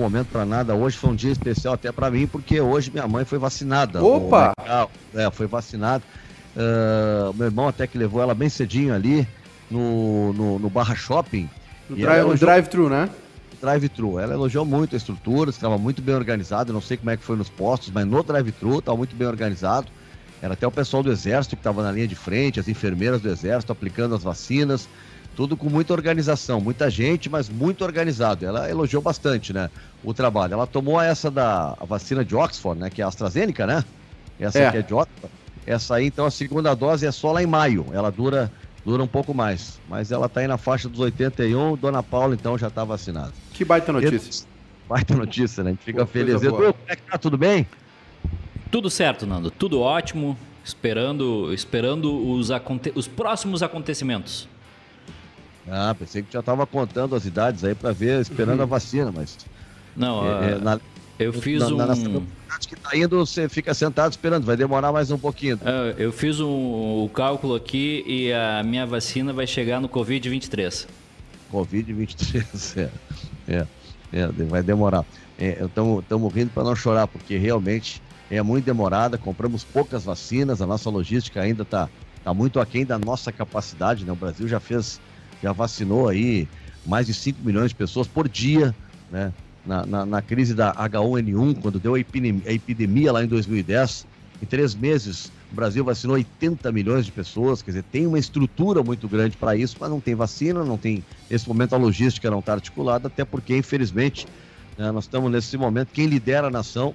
momento para nada. Hoje foi um dia especial até para mim, porque hoje minha mãe foi vacinada. Opa! É, foi vacinada. Uh, meu irmão até que levou ela bem cedinho ali no, no, no Barra Shopping. No drive-thru, drive né? Drive-thru. Ela elogiou muito a estrutura, estava muito bem organizado. não sei como é que foi nos postos, mas no drive-thru estava muito bem organizado. Era até o pessoal do Exército que estava na linha de frente, as enfermeiras do Exército aplicando as vacinas. Tudo com muita organização, muita gente, mas muito organizado. Ela elogiou bastante, né, o trabalho. Ela tomou essa da vacina de Oxford, né, que é a AstraZeneca, né? Essa é. aqui é de Oxford. Essa aí, então, a segunda dose é só lá em maio. Ela dura dura um pouco mais. Mas ela está aí na faixa dos 81. Dona Paula, então, já está vacinada. Que baita notícia. Baita notícia, né? A gente fica Pô, feliz. Edu, como é que tá? Tudo bem? Tudo certo, Nando. Tudo ótimo. Esperando, esperando os, aconte os próximos acontecimentos. Ah, pensei que já estava contando as idades aí para ver, esperando uhum. a vacina, mas. Não, é, é, na, eu fiz na, um. Na, que tá indo, você fica sentado esperando, vai demorar mais um pouquinho. É, eu fiz um, um cálculo aqui e a minha vacina vai chegar no Covid-23. Covid-23, é. é. É, vai demorar. Estamos é, rindo para não chorar, porque realmente é muito demorada. Compramos poucas vacinas, a nossa logística ainda está tá muito aquém da nossa capacidade. Né? O Brasil já fez já vacinou aí mais de 5 milhões de pessoas por dia, né? Na, na, na crise da H1N1, quando deu a epidemia, a epidemia lá em 2010, em três meses o Brasil vacinou 80 milhões de pessoas, quer dizer, tem uma estrutura muito grande para isso, mas não tem vacina, não tem, nesse momento a logística não está articulada, até porque, infelizmente, né, nós estamos nesse momento, quem lidera a nação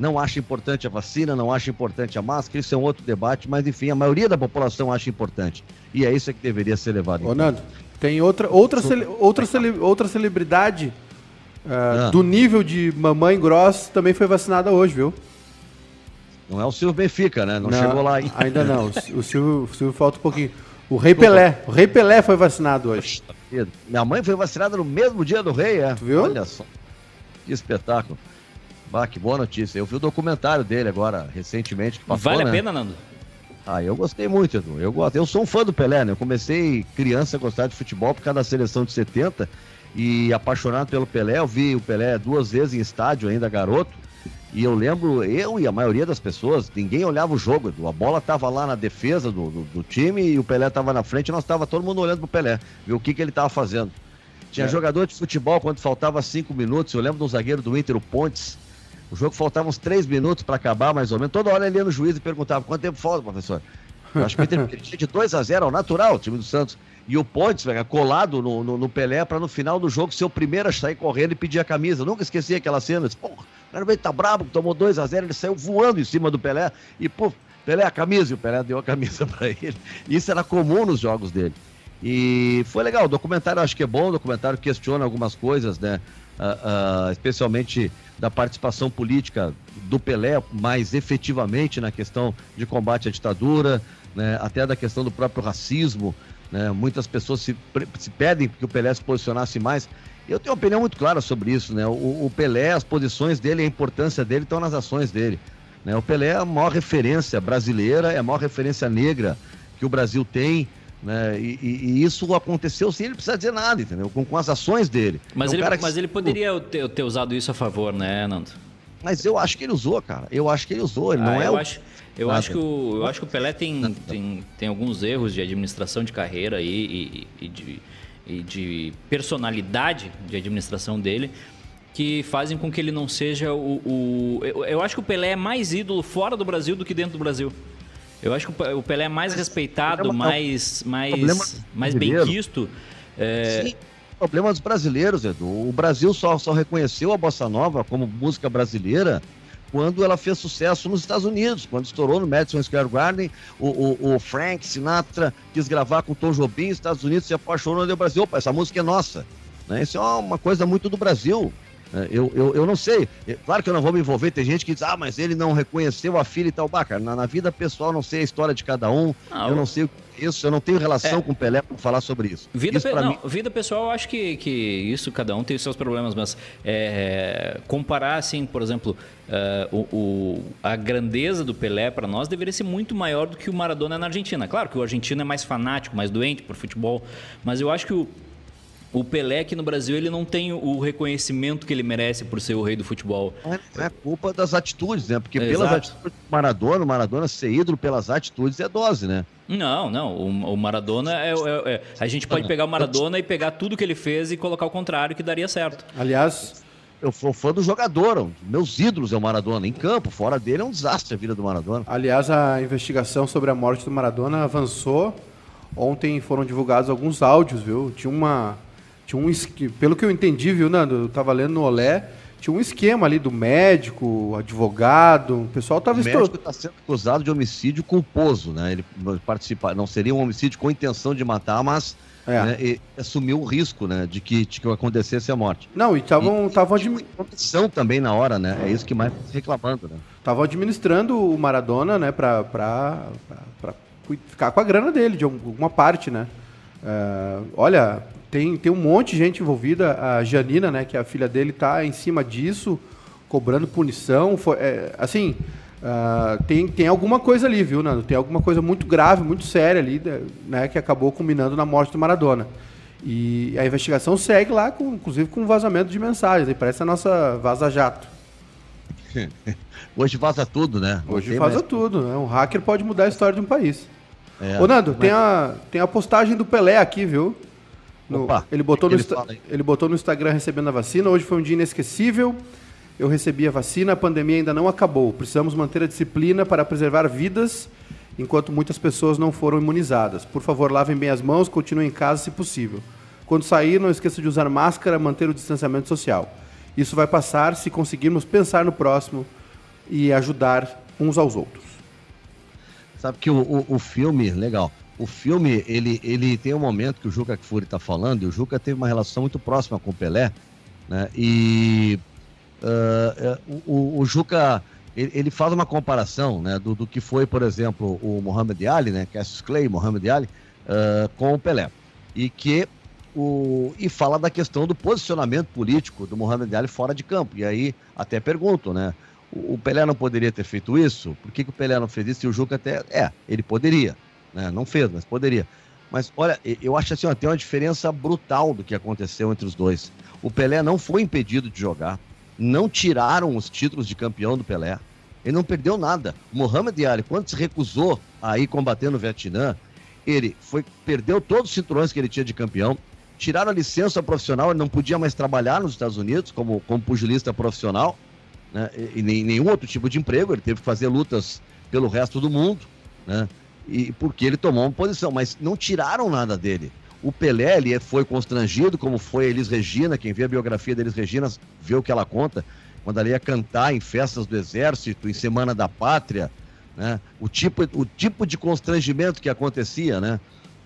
não acha importante a vacina, não acha importante a máscara, isso é um outro debate, mas enfim, a maioria da população acha importante. E é isso que deveria ser levado em Ô, Nando, tem outra, outra, cele, outra, cele, outra celebridade uh, ah. do nível de Mamãe Gross também foi vacinada hoje, viu? Não é o Silvio Benfica, né? Não, não chegou lá ainda. Ainda não. O Silvio, o Silvio falta um pouquinho. O Rei Pelé. O Rei Pelé foi vacinado hoje. Minha mãe foi vacinada no mesmo dia do Rei, é? Tu viu? Olha só. Que espetáculo. Bah, que boa notícia. Eu vi o documentário dele agora, recentemente. Passou, vale né? a pena, Nando? Ah, eu gostei muito, Edu. Eu, gosto. eu sou um fã do Pelé, né? Eu comecei criança a gostar de futebol por causa da seleção de 70 e apaixonado pelo Pelé. Eu vi o Pelé duas vezes em estádio, ainda garoto. E eu lembro, eu e a maioria das pessoas, ninguém olhava o jogo, Edu. A bola tava lá na defesa do, do, do time e o Pelé tava na frente nós tava todo mundo olhando pro Pelé, ver o que, que ele tava fazendo. Tinha é. jogador de futebol quando faltava cinco minutos. Eu lembro do zagueiro do Inter, o Pontes o jogo faltava uns três minutos para acabar, mais ou menos. Toda hora ele ia no juiz e perguntava: quanto tempo falta, professor? Eu acho que ele tinha de 2 a 0 ao natural, o time do Santos. E o Pontes, velho, colado no, no, no Pelé, para no final do jogo ser o primeiro a sair correndo e pedir a camisa. Nunca esqueci aquela cena. Disse, Porra, o cara tá brabo, tomou 2 a 0 ele saiu voando em cima do Pelé e, pô, Pelé, a camisa, e o Pelé deu a camisa para ele. Isso era comum nos jogos dele. E foi legal, o documentário acho que é bom, o documentário questiona algumas coisas, né? Uh, especialmente da participação política do Pelé mais efetivamente na questão de combate à ditadura, né, até da questão do próprio racismo. Né, muitas pessoas se, se pedem que o Pelé se posicionasse mais. Eu tenho uma opinião muito clara sobre isso. Né? O, o Pelé, as posições dele, a importância dele estão nas ações dele. Né? O Pelé é a maior referência brasileira, é a maior referência negra que o Brasil tem. Né? E, e, e, isso aconteceu sem ele precisar dizer nada, entendeu? Com, com as ações dele. Mas, é um ele, mas que... ele poderia ter, ter, usado isso a favor, né, Nando? Mas eu acho que ele usou, cara. Eu acho que ele usou. Ele ah, não é eu o... acho, eu, acho que o, eu acho que o Pelé tem, tem, tem alguns erros de administração de carreira e, e, e de, e de personalidade de administração dele que fazem com que ele não seja o, o. Eu acho que o Pelé é mais ídolo fora do Brasil do que dentro do Brasil. Eu acho que o Pelé é mais respeitado, problema, mais, mais, mais bem quisto. É... Sim, problema dos brasileiros, Edu. O Brasil só, só reconheceu a Bossa Nova como música brasileira quando ela fez sucesso nos Estados Unidos, quando estourou no Madison Square Garden, o, o, o Frank Sinatra quis gravar com o Tom Jobim, nos Estados Unidos se apaixonou no Brasil, opa, essa música é nossa. Né? Isso é uma coisa muito do Brasil. É, eu, eu, eu não sei. É, claro que eu não vou me envolver. Tem gente que diz, ah, mas ele não reconheceu a filha e tal. Bah, cara, na, na vida pessoal, não sei a história de cada um. Ah, eu não sei o que é isso. Eu não tenho relação é. com o Pelé para falar sobre isso. Vida, isso pe... não, mim... vida pessoal, eu acho que, que isso, cada um tem os seus problemas. Mas é, comparar, assim, por exemplo, uh, o, o, a grandeza do Pelé para nós deveria ser muito maior do que o Maradona na Argentina. Claro que o argentino é mais fanático, mais doente por futebol. Mas eu acho que o o Pelé aqui no Brasil ele não tem o reconhecimento que ele merece por ser o rei do futebol. É, é culpa das atitudes, né? Porque é, pelas exato. atitudes do Maradona, o Maradona ser ídolo pelas atitudes é dose, né? Não, não. O, o Maradona é, é, é, A gente pode pegar o Maradona e pegar tudo que ele fez e colocar o contrário que daria certo. Aliás, eu sou fã do jogador, meus ídolos é o Maradona. Em campo, fora dele é um desastre a vida do Maradona. Aliás, a investigação sobre a morte do Maradona avançou. Ontem foram divulgados alguns áudios, viu? Tinha uma tinha um, pelo que eu entendi, viu, Nando? Eu tava lendo no Olé, tinha um esquema ali do médico, advogado, o pessoal tava... O médico está sendo acusado de homicídio culposo, né? Ele participa, não seria um homicídio com intenção de matar, mas é. né, assumiu o risco, né, de que, de que acontecesse a morte. Não, e estavam estavam administrando também na hora, né? É isso que mais tá reclamando, né? Estavam administrando o Maradona, né, para para ficar com a grana dele de alguma parte, né? É, olha, tem, tem um monte de gente envolvida. A Janina, né, que é a filha dele, está em cima disso, cobrando punição. Foi, é, assim, uh, tem, tem alguma coisa ali, viu, Nando? Tem alguma coisa muito grave, muito séria ali, né, que acabou culminando na morte do Maradona. E a investigação segue lá, com, inclusive com vazamento de mensagens. Aí parece a nossa vaza-jato. Hoje vaza tudo, né? Hoje vaza mais... tudo. Né? Um hacker pode mudar a história de um país. É, Ô, Nando, mas... tem, a, tem a postagem do Pelé aqui, viu? No, Opa, ele, botou no ele, ele botou no Instagram recebendo a vacina. Hoje foi um dia inesquecível. Eu recebi a vacina, a pandemia ainda não acabou. Precisamos manter a disciplina para preservar vidas enquanto muitas pessoas não foram imunizadas. Por favor, lavem bem as mãos, continuem em casa se possível. Quando sair, não esqueça de usar máscara, manter o distanciamento social. Isso vai passar se conseguirmos pensar no próximo e ajudar uns aos outros. Sabe que o, o, o filme, legal, o filme, ele, ele tem um momento que o Juca Kfouri está falando, e o Juca teve uma relação muito próxima com o Pelé, né? E uh, o, o, Juca, ele, ele, faz uma comparação, né? Do, do, que foi, por exemplo, o Muhammad Ali, né? Cassius Clay, Muhammad Ali, uh, com o Pelé. E que o, e fala da questão do posicionamento político do Muhammad Ali fora de campo. E aí até pergunto, né? O, o Pelé não poderia ter feito isso? Por que, que o Pelé não fez isso? E o Juca até, é, ele poderia. Né? Não fez, mas poderia. Mas olha, eu acho assim, ó, tem uma diferença brutal do que aconteceu entre os dois. O Pelé não foi impedido de jogar, não tiraram os títulos de campeão do Pelé. Ele não perdeu nada. O Muhammad Ali, quando se recusou a ir combater no Vietnã, ele foi perdeu todos os cinturões que ele tinha de campeão, tiraram a licença profissional, ele não podia mais trabalhar nos Estados Unidos como, como pugilista profissional, né? e, e nenhum outro tipo de emprego, ele teve que fazer lutas pelo resto do mundo, né? E porque ele tomou uma posição, mas não tiraram nada dele. O Pelé ele foi constrangido, como foi a Elis Regina, quem vê a biografia da Elis Regina vê o que ela conta, quando ela ia cantar em festas do Exército, em Semana da Pátria, né? o, tipo, o tipo de constrangimento que acontecia, né?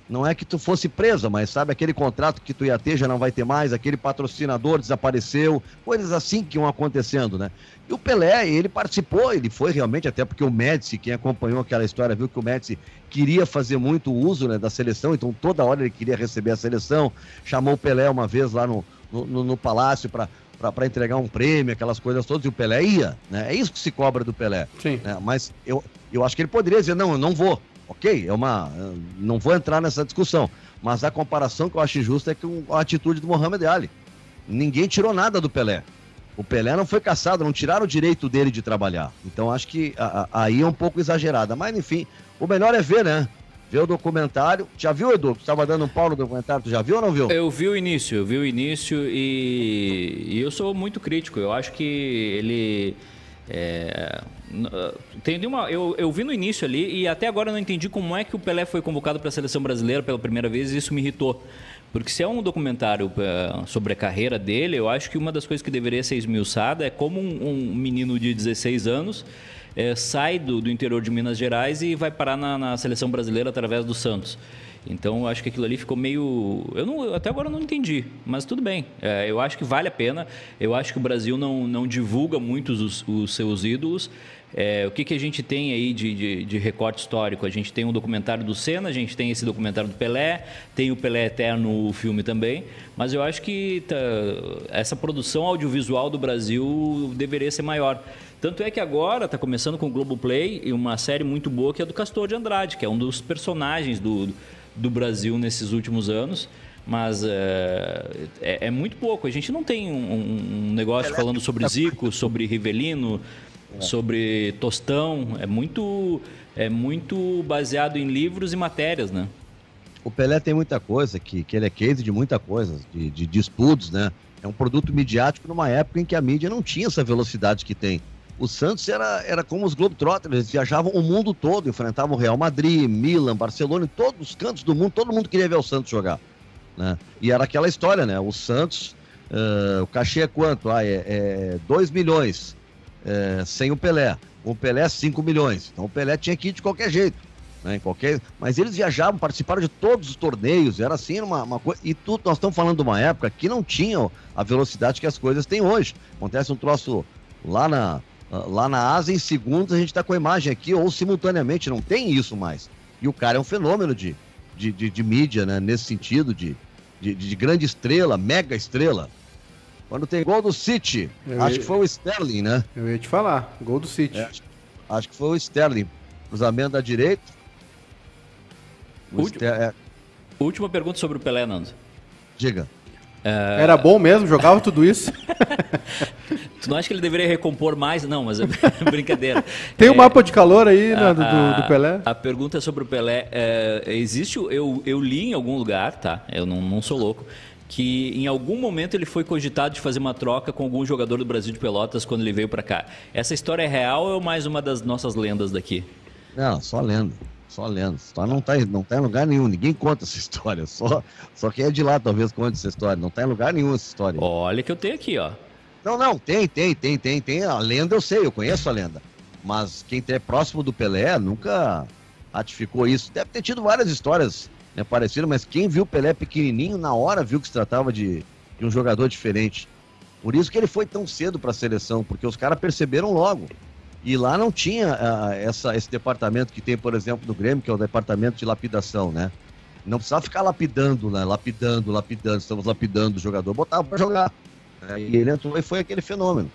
Não é que tu fosse presa, mas sabe, aquele contrato que tu ia ter já não vai ter mais, aquele patrocinador desapareceu, coisas assim que iam acontecendo, né? E o Pelé, ele participou, ele foi realmente, até porque o Médici, quem acompanhou aquela história, viu que o Médici queria fazer muito uso né, da seleção, então toda hora ele queria receber a seleção, chamou o Pelé uma vez lá no, no, no palácio para para entregar um prêmio, aquelas coisas todas, e o Pelé ia, né? É isso que se cobra do Pelé. Sim. Né? Mas eu, eu acho que ele poderia dizer, não, eu não vou. Ok, é uma. Não vou entrar nessa discussão. Mas a comparação que eu acho injusta é com a atitude do Mohamed Ali. Ninguém tirou nada do Pelé. O Pelé não foi caçado, não tiraram o direito dele de trabalhar. Então acho que a, a, aí é um pouco exagerada. Mas enfim, o melhor é ver, né? Ver o documentário. Já viu, Edu? Tu estava dando um pau no documentário, tu já viu ou não viu? Eu vi o início, eu vi o início e, e eu sou muito crítico. Eu acho que ele. É, tem uma, eu, eu vi no início ali e até agora não entendi como é que o Pelé foi convocado para a seleção brasileira pela primeira vez e isso me irritou. Porque se é um documentário uh, sobre a carreira dele, eu acho que uma das coisas que deveria ser esmiuçada é como um, um menino de 16 anos é, sai do, do, interior de Minas Gerais e vai parar na, na seleção brasileira através do Santos. Então, eu acho que aquilo ali ficou meio. Eu não, até agora não entendi, mas tudo bem. É, eu acho que vale a pena. Eu acho que o Brasil não, não divulga muito os, os seus ídolos. É, o que, que a gente tem aí de, de, de, recorte histórico? A gente tem um documentário do Senna, a gente tem esse documentário do Pelé, tem o Pelé Eterno, o filme também, mas eu acho que tá, essa produção audiovisual do Brasil deveria ser maior. Tanto é que agora está começando com o Globoplay e uma série muito boa que é do Castor de Andrade, que é um dos personagens do, do Brasil nesses últimos anos. mas é, é, é, muito pouco. A gente não tem um, um negócio falando sobre Zico, sobre Rivelino, é. sobre Tostão. É muito, é muito baseado em livros e matérias, né? O Pelé tem muita coisa, que, que ele é case de muita coisa, de, de, de estudos, né? É um produto midiático numa época em que a mídia não tinha essa velocidade que tem. O Santos era, era como os Globetrotters, eles viajavam o mundo todo, enfrentavam o Real Madrid, Milan, Barcelona, em todos os cantos do mundo, todo mundo queria ver o Santos jogar. Né? E era aquela história, né? O Santos, uh, o cachê é quanto? Ah, é 2 é milhões é, sem o Pelé. O Pelé, 5 milhões. Então o Pelé tinha que ir de qualquer jeito. Né, qualquer... Mas eles viajavam, participaram de todos os torneios, era assim uma, uma coisa. E tudo, nós estamos falando de uma época que não tinha a velocidade que as coisas têm hoje. Acontece um troço lá na, lá na Ásia, em segundos a gente está com a imagem aqui, ou simultaneamente, não tem isso mais. E o cara é um fenômeno de, de, de, de mídia, né? Nesse sentido, de, de, de, grande estrela, mega estrela. Quando tem gol do City, eu acho ia... que foi o Sterling, né? Eu ia te falar, gol do City. É, acho que foi o Sterling. Cruzamento da direita. Última, Ster... é... Última pergunta sobre o Pelé, Nando. Diga. É... Era bom mesmo? Jogava tudo isso? tu não acha que ele deveria recompor mais? Não, mas é brincadeira. Tem o um é, mapa de calor aí né, do, do, Pelé? A pergunta é sobre o Pelé. É, existe, eu, eu li em algum lugar, tá? Eu não, não sou louco, que em algum momento ele foi cogitado de fazer uma troca com algum jogador do Brasil de Pelotas quando ele veio para cá. Essa história é real ou é mais uma das nossas lendas daqui? Não, só lenda. Só lendo. Só não tá, não tá em lugar nenhum. Ninguém conta essa história. Só, só quem é de lá talvez conte essa história. Não tá em lugar nenhum essa história. Olha que eu tenho aqui, ó. Não, não, tem, tem, tem, tem, tem. A lenda eu sei, eu conheço a lenda. Mas quem é próximo do Pelé nunca ratificou isso. Deve ter tido várias histórias né, parecidas, mas quem viu o Pelé pequenininho, na hora viu que se tratava de, de um jogador diferente. Por isso que ele foi tão cedo para a seleção, porque os caras perceberam logo. E lá não tinha uh, essa, esse departamento que tem, por exemplo, no Grêmio, que é o departamento de lapidação, né? Não precisava ficar lapidando, né? Lapidando, lapidando, estamos lapidando o jogador, botava para jogar. Né? E ele entrou e foi aquele fenômeno.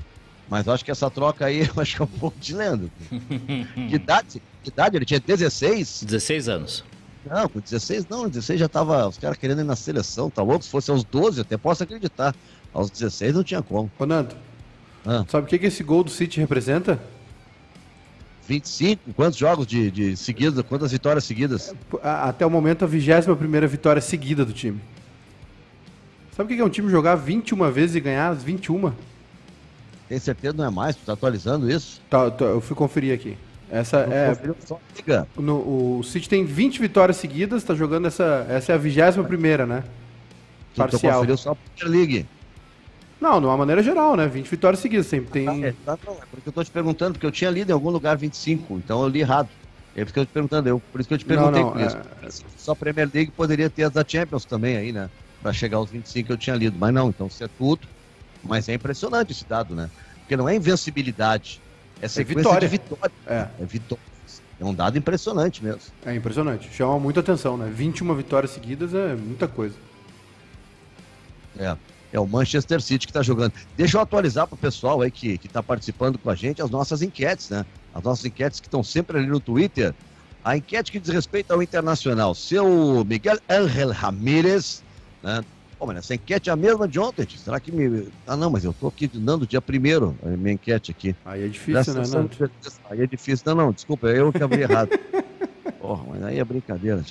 Mas eu acho que essa troca aí, eu acho que é um pouco de lenda. que idade? Que idade? Ele tinha 16? 16 anos. Não, com 16 não, 16 já tava os caras querendo ir na seleção, tá louco? Se fosse aos 12, até posso acreditar. Aos 16 não tinha como. Ronaldo, ah. sabe o que, que esse gol do City representa? 25, quantos jogos de, de seguidas, quantas vitórias seguidas? Até o momento, a 21 primeira vitória seguida do time. Sabe o que é um time jogar 21 vezes e ganhar as 21? Tem certeza não é mais? Tu tá atualizando isso? Tá, tá eu fui conferir aqui. Essa não é. No, o City tem 20 vitórias seguidas, tá jogando essa. Essa é a 21 primeira, né? Parcial. Tu conferiu só a Premier League. Não, de uma maneira geral, né? 20 vitórias seguidas sempre tem. Ah, é, tá, não, é porque eu tô te perguntando, porque eu tinha lido em algum lugar 25, então eu li errado. É por isso que eu te perguntando, eu, por isso que eu te perguntei não, não, isso. É... Só a Premier League poderia ter as da Champions também aí, né? Pra chegar aos 25 que eu tinha lido. Mas não, então isso é tudo. Mas é impressionante esse dado, né? Porque não é invencibilidade, é, é sequência é vitória. de vitória. É. é vitória. É um dado impressionante mesmo. É impressionante. Chama muita atenção, né? 21 vitórias seguidas é muita coisa. É. É o Manchester City que está jogando. Deixa eu atualizar para o pessoal aí que está participando com a gente as nossas enquetes, né? As nossas enquetes que estão sempre ali no Twitter. A enquete que diz respeito ao Internacional. Seu Miguel Ángel Ramírez, né? Pô, mas essa enquete é a mesma de ontem. Será que me. Ah, não, mas eu estou aqui dando dia primeiro, a minha enquete aqui. Aí é difícil, né, Nando? Aí é difícil. Não, não, desculpa, eu que abri errado. Porra, mas aí é brincadeira.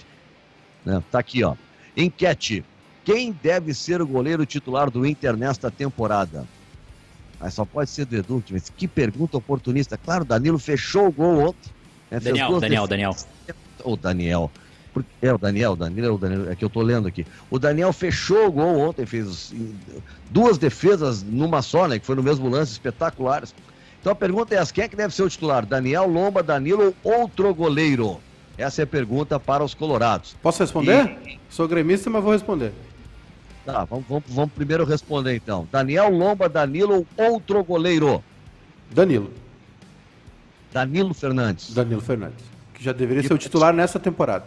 Né? Tá aqui, ó. Enquete. Quem deve ser o goleiro titular do Inter nesta temporada? Mas só pode ser do Edu. Mas que pergunta oportunista. Claro, Danilo fechou o gol ontem. Né? Daniel, Daniel, Daniel. O Daniel. É o Daniel, Danilo, o Daniel, é que eu tô lendo aqui. O Daniel fechou o gol ontem, fez duas defesas numa só, né? Que foi no mesmo lance, espetaculares. Então a pergunta é essa: quem é que deve ser o titular? Daniel, Lomba, Danilo ou outro goleiro? Essa é a pergunta para os colorados. Posso responder? E... Sou gremista, mas vou responder. Tá, vamos, vamos, vamos primeiro responder então. Daniel Lomba, Danilo ou outro goleiro? Danilo. Danilo Fernandes. Danilo Fernandes. Que já deveria ser o titular nessa temporada.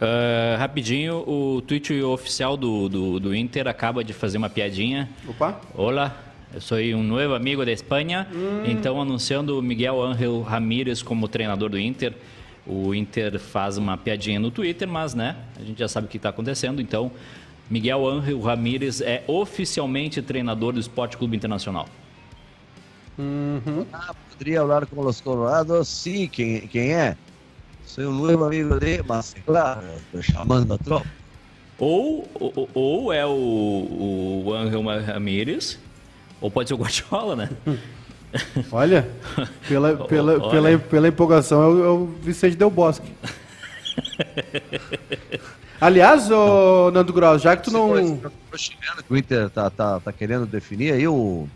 Uh, rapidinho, o tweet oficial do, do, do, Inter acaba de fazer uma piadinha. Opa! Olá, eu sou um novo amigo da Espanha. Hum. Então, anunciando o Miguel Ángel Ramírez como treinador do Inter. O Inter faz uma piadinha no Twitter, mas né, a gente já sabe o que está acontecendo. Então, Miguel Ángel Ramírez é oficialmente treinador do Esporte Clube Internacional. Uhum. Ah, poderia falar com os colorados? Sim, quem, quem é? Sou um novo amigo de, mas claro, estou chamando a tropa. Ou, ou, ou é o, o Angel Ramírez, ou pode ser o Guardiola, né? Olha, pela, pela, Olha. pela, pela empolgação é o, é o Vicente Del Bosque. Aliás, ô, Nando Gross, já que tu não. O Inter tá, tá, tá querendo definir aí o.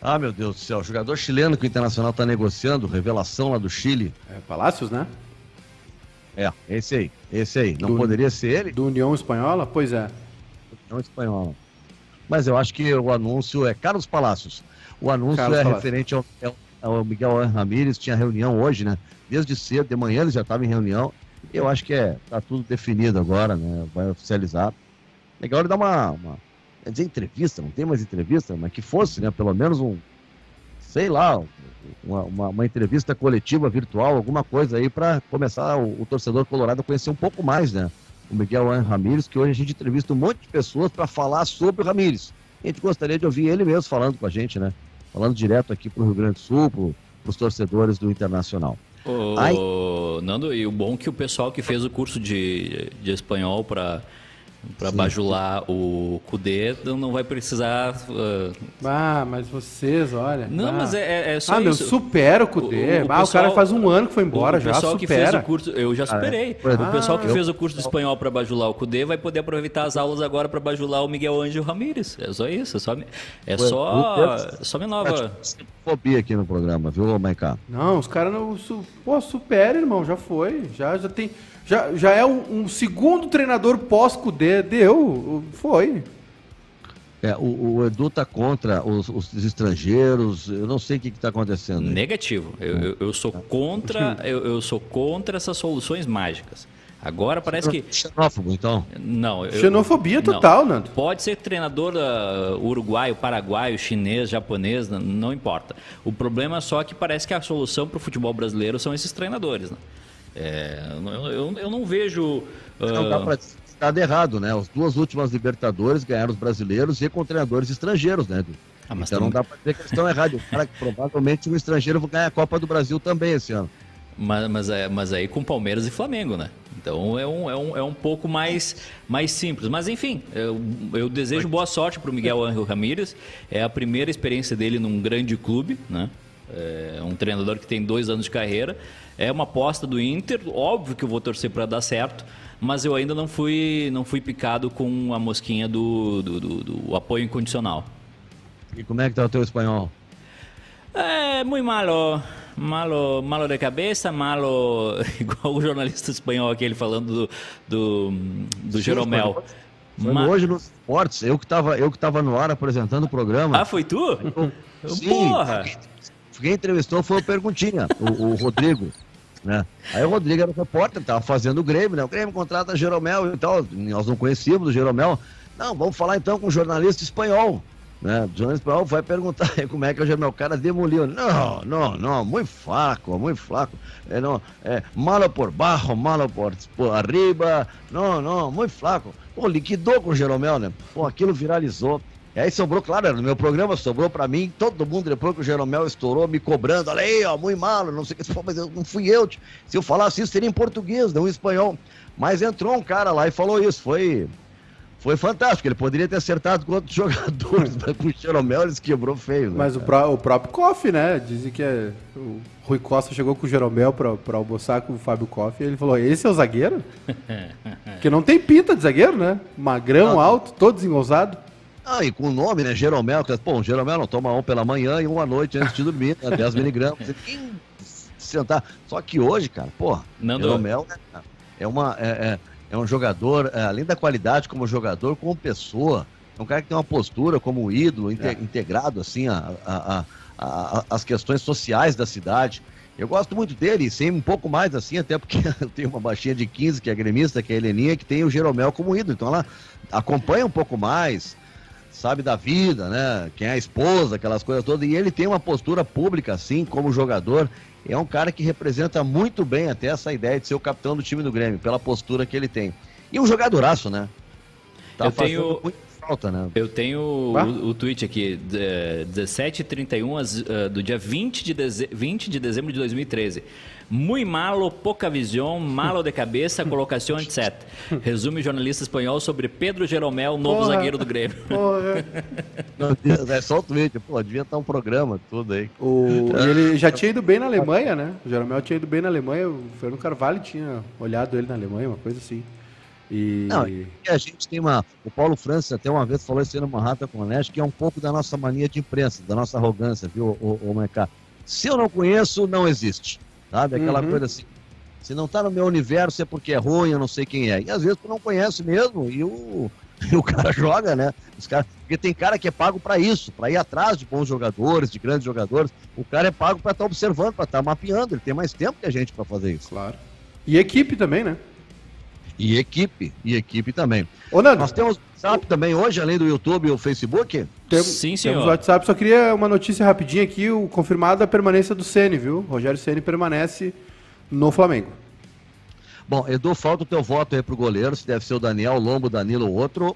Ah, meu Deus do céu, o jogador chileno que o Internacional tá negociando, revelação lá do Chile. É, Palácios, né? É, esse aí, esse aí. Não do, poderia ser ele? Do União Espanhola? Pois é. União Espanhola. Mas eu acho que o anúncio é Carlos Palácios. O anúncio Carlos é Palácios. referente ao, ao Miguel Ramírez, tinha reunião hoje, né? Desde cedo, de manhã ele já estava em reunião. Eu acho que é, tá tudo definido agora, né? Vai oficializar. Legal ele dar uma, uma. Quer dizer, entrevista, não tem mais entrevista, mas que fosse, né? Pelo menos um. Sei lá, uma, uma, uma entrevista coletiva virtual, alguma coisa aí para começar o, o, torcedor colorado a conhecer um pouco mais, né? O Miguel Ramírez, que hoje a gente entrevista um monte de pessoas para falar sobre o Ramírez. A gente gostaria de ouvir ele mesmo falando com a gente, né? Falando direto aqui para o Rio Grande do Sul, para os torcedores do Internacional. Ô, Nando, e o bom é que o pessoal que fez o curso de, de espanhol para para bajular o Cudê, não vai precisar. Uh... Ah, mas vocês, olha. Não, ah. mas é, é, é só ah, isso. meu, supera o Cudê. O, o, ah, pessoal, o cara faz um ano que foi embora, o, já pessoal supera. que fez o curso, eu já superei. Ah, é. o pessoal que eu... fez o curso de espanhol para bajular o Cudê vai poder aproveitar as aulas agora para bajular o Miguel Ângelo Ramírez. É só isso, é só, é só, só minha nova. Fobia aqui no programa, viu, Maiká? Não, os caras não. Pô, supera, irmão, já foi. Já, já tem. Já, já é um, um segundo treinador Deu, foi. É, o, o, Edu tá contra os, os, estrangeiros, eu não sei o que está acontecendo. Negativo. Eu, eu, eu sou contra, eu, eu, sou contra essas soluções mágicas. Agora parece que. Xenófobo, então? Não. Eu, Xenofobia total, não. Nando. Pode ser treinador uh, uruguaio, paraguaio, chinês, japonês, não, não importa. O problema é só que parece que a solução para o futebol brasileiro são esses treinadores. Né? É, eu, eu, eu, não vejo. Uh... Não dá para estar errado, né? As duas últimas Libertadores ganharam os brasileiros e com treinadores estrangeiros, né? Ah, então não dá para dizer que eles estão errados. O cara que provavelmente um estrangeiro vai ganhar a Copa do Brasil também esse ano. Mas, mas, é, mas aí com Palmeiras e Flamengo, né? Então é um, é um, é um pouco mais, mais simples. Mas enfim, eu, eu desejo boa sorte para o Miguel Ángel Ramírez. É a primeira experiência dele num grande clube, né? É um treinador que tem dois anos de carreira. É uma aposta do Inter, óbvio que eu vou torcer para dar certo, mas eu ainda não fui, não fui picado com a mosquinha do, do, do, do apoio incondicional. E como é que tá o teu espanhol? É muito malo, malo, malo de cabeça, malo, igual o jornalista espanhol aquele falando do, do, do Sim, Jeromel. Foi Ma... hoje nos esportes, eu que estava eu que tava no ar apresentando o programa. Ah, foi tu? Sim, Porra! Quem entrevistou foi o Perguntinha, o, o Rodrigo. Né? Aí o Rodrigo era o repórter, estava fazendo o Grêmio, né? O Grêmio contrata Jeromel e tal. Nós não conhecíamos o Jeromel. Não, vamos falar então com um jornalista espanhol. Né? O jornalista espanhol vai perguntar como é que o Jeromel. O cara demoliu. Não, não, não, muito fraco, muito fraco. É, não, é, malo por baixo, malo por, por arriba. Não, não, muito fraco. Pô, liquidou com o Jeromel, né? Pô, aquilo viralizou. E aí sobrou, claro, no meu programa sobrou para mim, todo mundo depois que o Jeromel estourou, me cobrando, olha aí, ó, muito malo, não sei o que, mas eu, não fui eu, se eu falasse isso seria em português, não em espanhol. Mas entrou um cara lá e falou isso, foi foi fantástico, ele poderia ter acertado com outros jogadores, mas com o Jeromel ele se quebrou feio. Né, mas o, pró o, próprio Koff, né, dizem que é, o Rui Costa chegou com o Jeromel para almoçar com o Fábio Koff e ele falou, esse é o zagueiro? que não tem pinta de zagueiro, né, magrão, não. alto, todo desengonçado. Ah, e com o nome, né? Jeromel, que, pô, Jeromel não toma um pela manhã e uma noite antes de dormir, né? 10 miligramas. Quem sentar. Só que hoje, cara, pô, Jeromel né, é, uma, é, é, é um jogador, é, além da qualidade como jogador, como pessoa. É um cara que tem uma postura como um ídolo, inte, é. integrado, assim, a, a, a, as questões sociais da cidade. Eu gosto muito dele, sem um pouco mais assim, até porque eu tenho uma baixinha de 15, que é gremista, que é a Heleninha, que tem o Jeromel como ídolo. Então ela acompanha um pouco mais, sabe da vida, né? Quem é a esposa, aquelas coisas todas. E ele tem uma postura pública, assim, como jogador. É um cara que representa muito bem até essa ideia de ser o capitão do time do Grêmio, pela postura que ele tem. E um jogadoraço, né? Tá eu tenho muito falta, né? Eu tenho o, o, tweet aqui, 17h31 uh, do dia 20 de, deze 20 de dezembro de 2013. Muy malo, pouca visão, malo de cabeça, colocação, etc. Resume jornalista espanhol sobre Pedro Jeromel, novo porra, zagueiro do Grêmio. Porra. é só o tweet, pô, devia estar um programa, tudo aí. O, ele já tinha ido bem na Alemanha, né? O Jeromel tinha ido bem na Alemanha, o Fernando Carvalho tinha olhado ele na Alemanha, uma coisa assim. E... Não, a gente tem uma. O Paulo França até uma vez falou isso numa rata com o Neste, que é um pouco da nossa mania de imprensa, da nossa arrogância, viu, o, o, o Se eu não conheço, não existe. Sabe? Aquela uhum. coisa assim. Se não tá no meu universo é porque é ruim, eu não sei quem é. E às vezes tu não conhece mesmo e o, e o cara joga, né? Os cara, porque tem cara que é pago para isso, para ir atrás de bons jogadores, de grandes jogadores. O cara é pago para estar tá observando, para estar tá mapeando. Ele tem mais tempo que a gente para fazer isso. Claro. E equipe também, né? E equipe, e equipe também. Ô, Nando, Nós temos WhatsApp também hoje, além do YouTube e o Facebook? Tem, Sim, senhor. Temos WhatsApp, só queria uma notícia rapidinha aqui, o confirmado a permanência do Ceni, viu? Rogério Ceni permanece no Flamengo. Bom, Edu, falta o teu voto aí pro goleiro, se deve ser o Daniel, Lombo, Danilo ou outro.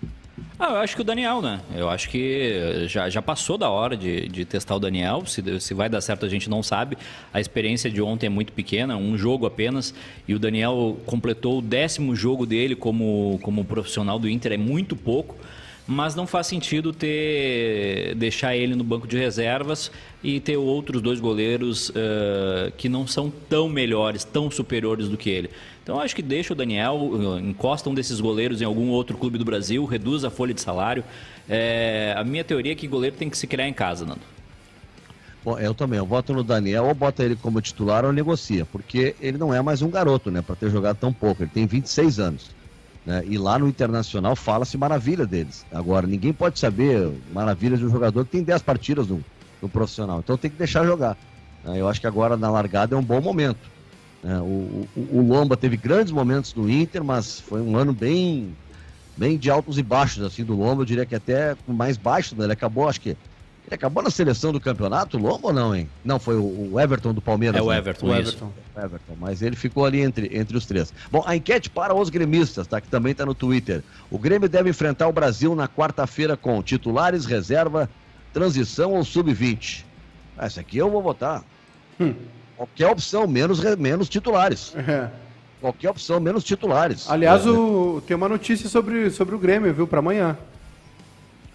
Ah, eu acho que o Daniel, né? Eu acho que já, já passou da hora de, de testar o Daniel. Se, se vai dar certo, a gente não sabe. A experiência de ontem é muito pequena, um jogo apenas. E o Daniel completou o décimo jogo dele como, como profissional do Inter, é muito pouco mas não faz sentido ter deixar ele no banco de reservas e ter outros dois goleiros uh, que não são tão melhores, tão superiores do que ele. Então acho que deixa o Daniel, encosta um desses goleiros em algum outro clube do Brasil, reduz a folha de salário. É, a minha teoria é que goleiro tem que se criar em casa, Nando. Bom, eu também. Eu voto no Daniel, ou bota ele como titular ou negocia, porque ele não é mais um garoto, né, para ter jogado tão pouco. Ele tem 26 anos. Né? E lá no Internacional fala-se maravilha deles. Agora, ninguém pode saber maravilhas de um jogador que tem 10 partidas no, no profissional. Então tem que deixar jogar. Né? Eu acho que agora na largada é um bom momento. Né? O, o, o, Lomba teve grandes momentos no Inter, mas foi um ano bem, bem de altos e baixos assim do Lomba. Eu diria que até mais baixo. Né? Ele acabou, acho que acabou na seleção do campeonato, Lomba ou não, hein? Não, foi o, Everton do Palmeiras. É o né? Everton, o Everton. Everton, mas ele ficou ali entre, entre os três. Bom, a enquete para os gremistas, tá? Que também está no Twitter. O Grêmio deve enfrentar o Brasil na quarta-feira com titulares, reserva, transição ou sub-20. Ah, essa aqui eu vou votar. Hum. Qualquer opção, menos, menos titulares. É. Qualquer opção, menos titulares. Aliás, é. o, tem uma notícia sobre, sobre o Grêmio, viu, para amanhã.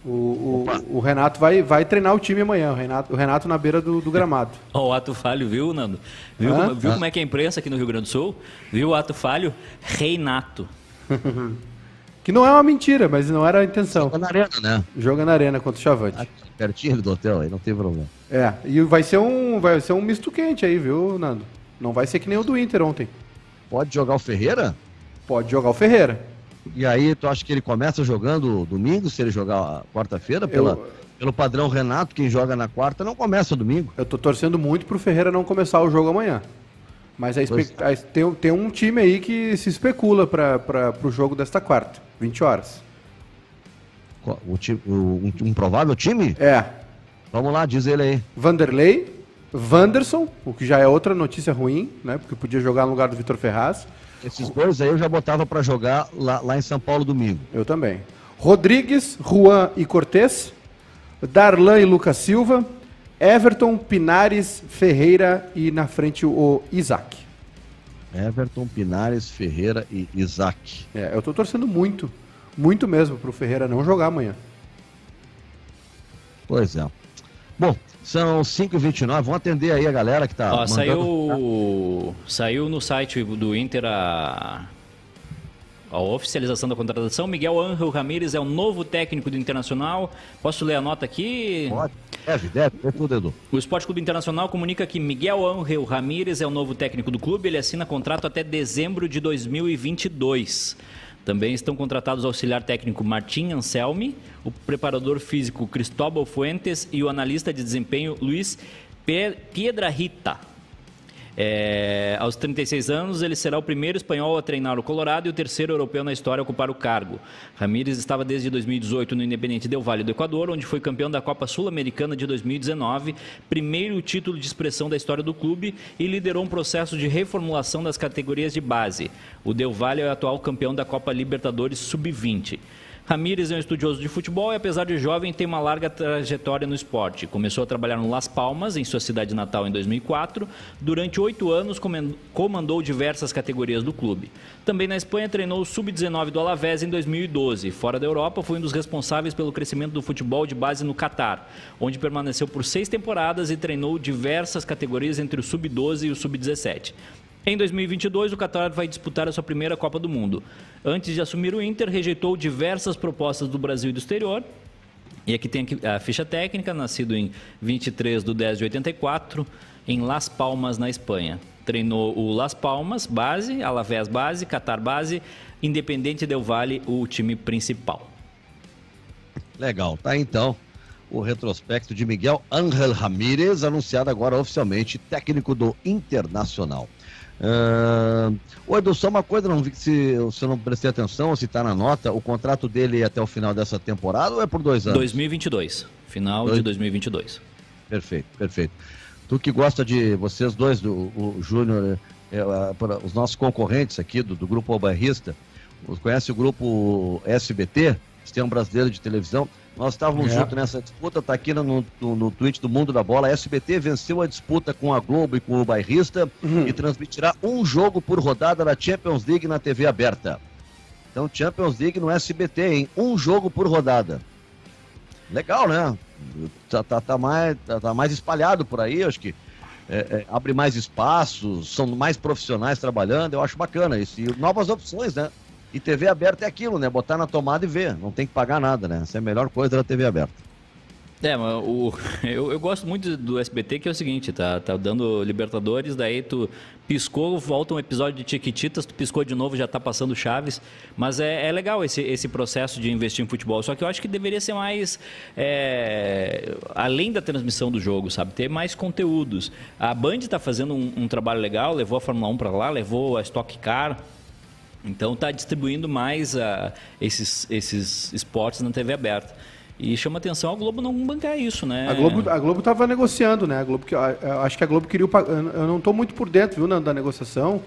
O, o, o, Renato vai, vai treinar o time amanhã, o Renato, o Renato na beira do, do gramado. o ato falho, viu, Nando? Viu, como, viu como é que é a imprensa aqui no Rio Grande do Sul? Viu o ato falho? Reinato. que não é uma mentira, mas não era a intenção. Joga na arena, né? Joga na arena contra o Chavante. Aqui, pertinho do hotel aí, não tem problema. É, e vai ser um, vai ser um misto quente aí, viu, Nando? Não vai ser que nem o do Inter ontem. Pode jogar o Ferreira? Pode jogar o Ferreira. E aí, tu acha que ele começa jogando domingo, se ele jogar quarta-feira? Pela, eu... Pelo padrão Renato, quem joga na quarta não começa domingo. Eu tô torcendo muito pro Ferreira não começar o jogo amanhã. Mas a espe... a... tem, tem um time aí que se especula para o jogo desta quarta, 20 horas. O, time, um, um provável time? É. Vamos lá, diz ele aí. Vanderlei, Wanderson, o que já é outra notícia ruim, né? Porque podia jogar no lugar do Vitor Ferraz. Esses dois aí eu já botava para jogar lá, lá em São Paulo domingo. Eu também. Rodrigues, Juan e Cortez, Darlan e Lucas Silva, Everton, Pinares, Ferreira e na frente o Isaac. Everton, Pinares, Ferreira e Isaac. É, eu tô torcendo muito, muito mesmo pro Ferreira não jogar amanhã. Pois é. Bom, são 5h29, vamos atender aí a galera que tá. Ó, saiu, saiu no site do Inter a, a oficialização da contratação. Miguel Ángel Ramírez é o novo técnico do Internacional. Posso ler a nota aqui? Pode, deve, deve, é tudo, Edu. O Esporte Clube Internacional comunica que Miguel Ángel Ramírez é o novo técnico do clube. Ele assina contrato até dezembro de 2022. Também estão contratados o auxiliar técnico Martim Anselmi, o preparador físico Cristóbal Fuentes e o analista de desempenho Luiz Piedrahita. É, aos 36 anos, ele será o primeiro espanhol a treinar o Colorado e o terceiro europeu na história a ocupar o cargo. Ramírez estava desde 2018 no Independente Del Valle do Equador, onde foi campeão da Copa Sul-Americana de 2019, primeiro título de expressão da história do clube e liderou um processo de reformulação das categorias de base. O Del Valle é o atual campeão da Copa Libertadores Sub-20. Ramírez é um estudioso de futebol e, apesar de jovem, tem uma larga trajetória no esporte. Começou a trabalhar no Las Palmas, em sua cidade natal, em 2004. Durante oito anos, comandou diversas categorias do clube. Também na Espanha, treinou o Sub-19 do Alavés em 2012. Fora da Europa, foi um dos responsáveis pelo crescimento do futebol de base no Catar, onde permaneceu por seis temporadas e treinou diversas categorias entre o Sub-12 e o Sub-17. Em 2022, o Qatar vai disputar a sua primeira Copa do Mundo. Antes de assumir o Inter, rejeitou diversas propostas do Brasil e do exterior. E aqui tem a ficha técnica, nascido em 23 de 10 de 84, em Las Palmas, na Espanha. Treinou o Las Palmas, base, Alavés base, Qatar base, Independente Del Valle, o time principal. Legal, tá então o retrospecto de Miguel Ángel Ramírez, anunciado agora oficialmente técnico do Internacional. Uh... Ô Edu, só uma coisa, não vi se, se eu não prestei atenção, se está na nota, o contrato dele é até o final dessa temporada ou é por dois anos? 2022, final dois... de 2022. Perfeito, perfeito. Tu que gosta de, vocês dois, do, o Júnior, é, é, os nossos concorrentes aqui do, do Grupo Albarrista, conhece o Grupo SBT, Sistema Brasileiro de Televisão, nós estávamos é. juntos nessa disputa, tá aqui no, no, no tweet do Mundo da Bola. A SBT venceu a disputa com a Globo e com o Bairrista uhum. e transmitirá um jogo por rodada da Champions League na TV aberta. Então, Champions League no SBT, hein? Um jogo por rodada. Legal, né? Tá, tá, tá mais, tá, tá, mais espalhado por aí, acho que é, é, abre mais espaços, são mais profissionais trabalhando, eu acho bacana isso. E novas opções, né? E TV aberta é aquilo, né? Botar na tomada e ver. Não tem que pagar nada, né? Essa é a melhor coisa da TV aberta. É, mas o, eu, eu gosto muito do SBT que é o seguinte, tá, tá dando Libertadores, daí tu piscou, volta um episódio de Chiquititas, tu piscou de novo, já tá passando Chaves. Mas é, é legal esse, esse processo de investir em futebol. Só que eu acho que deveria ser mais. É, além da transmissão do jogo, sabe? Ter mais conteúdos. A Band está fazendo um, um, trabalho legal, levou a Fórmula 1 para lá, levou a Stock Car. Então está distribuindo mais uh, esses, esses esportes na TV aberta. E chama atenção a Globo não bancar isso, né? A Globo a Globo estava negociando, né? A Globo que acho que a Globo queria eu não estou muito por dentro, viu, da negociação.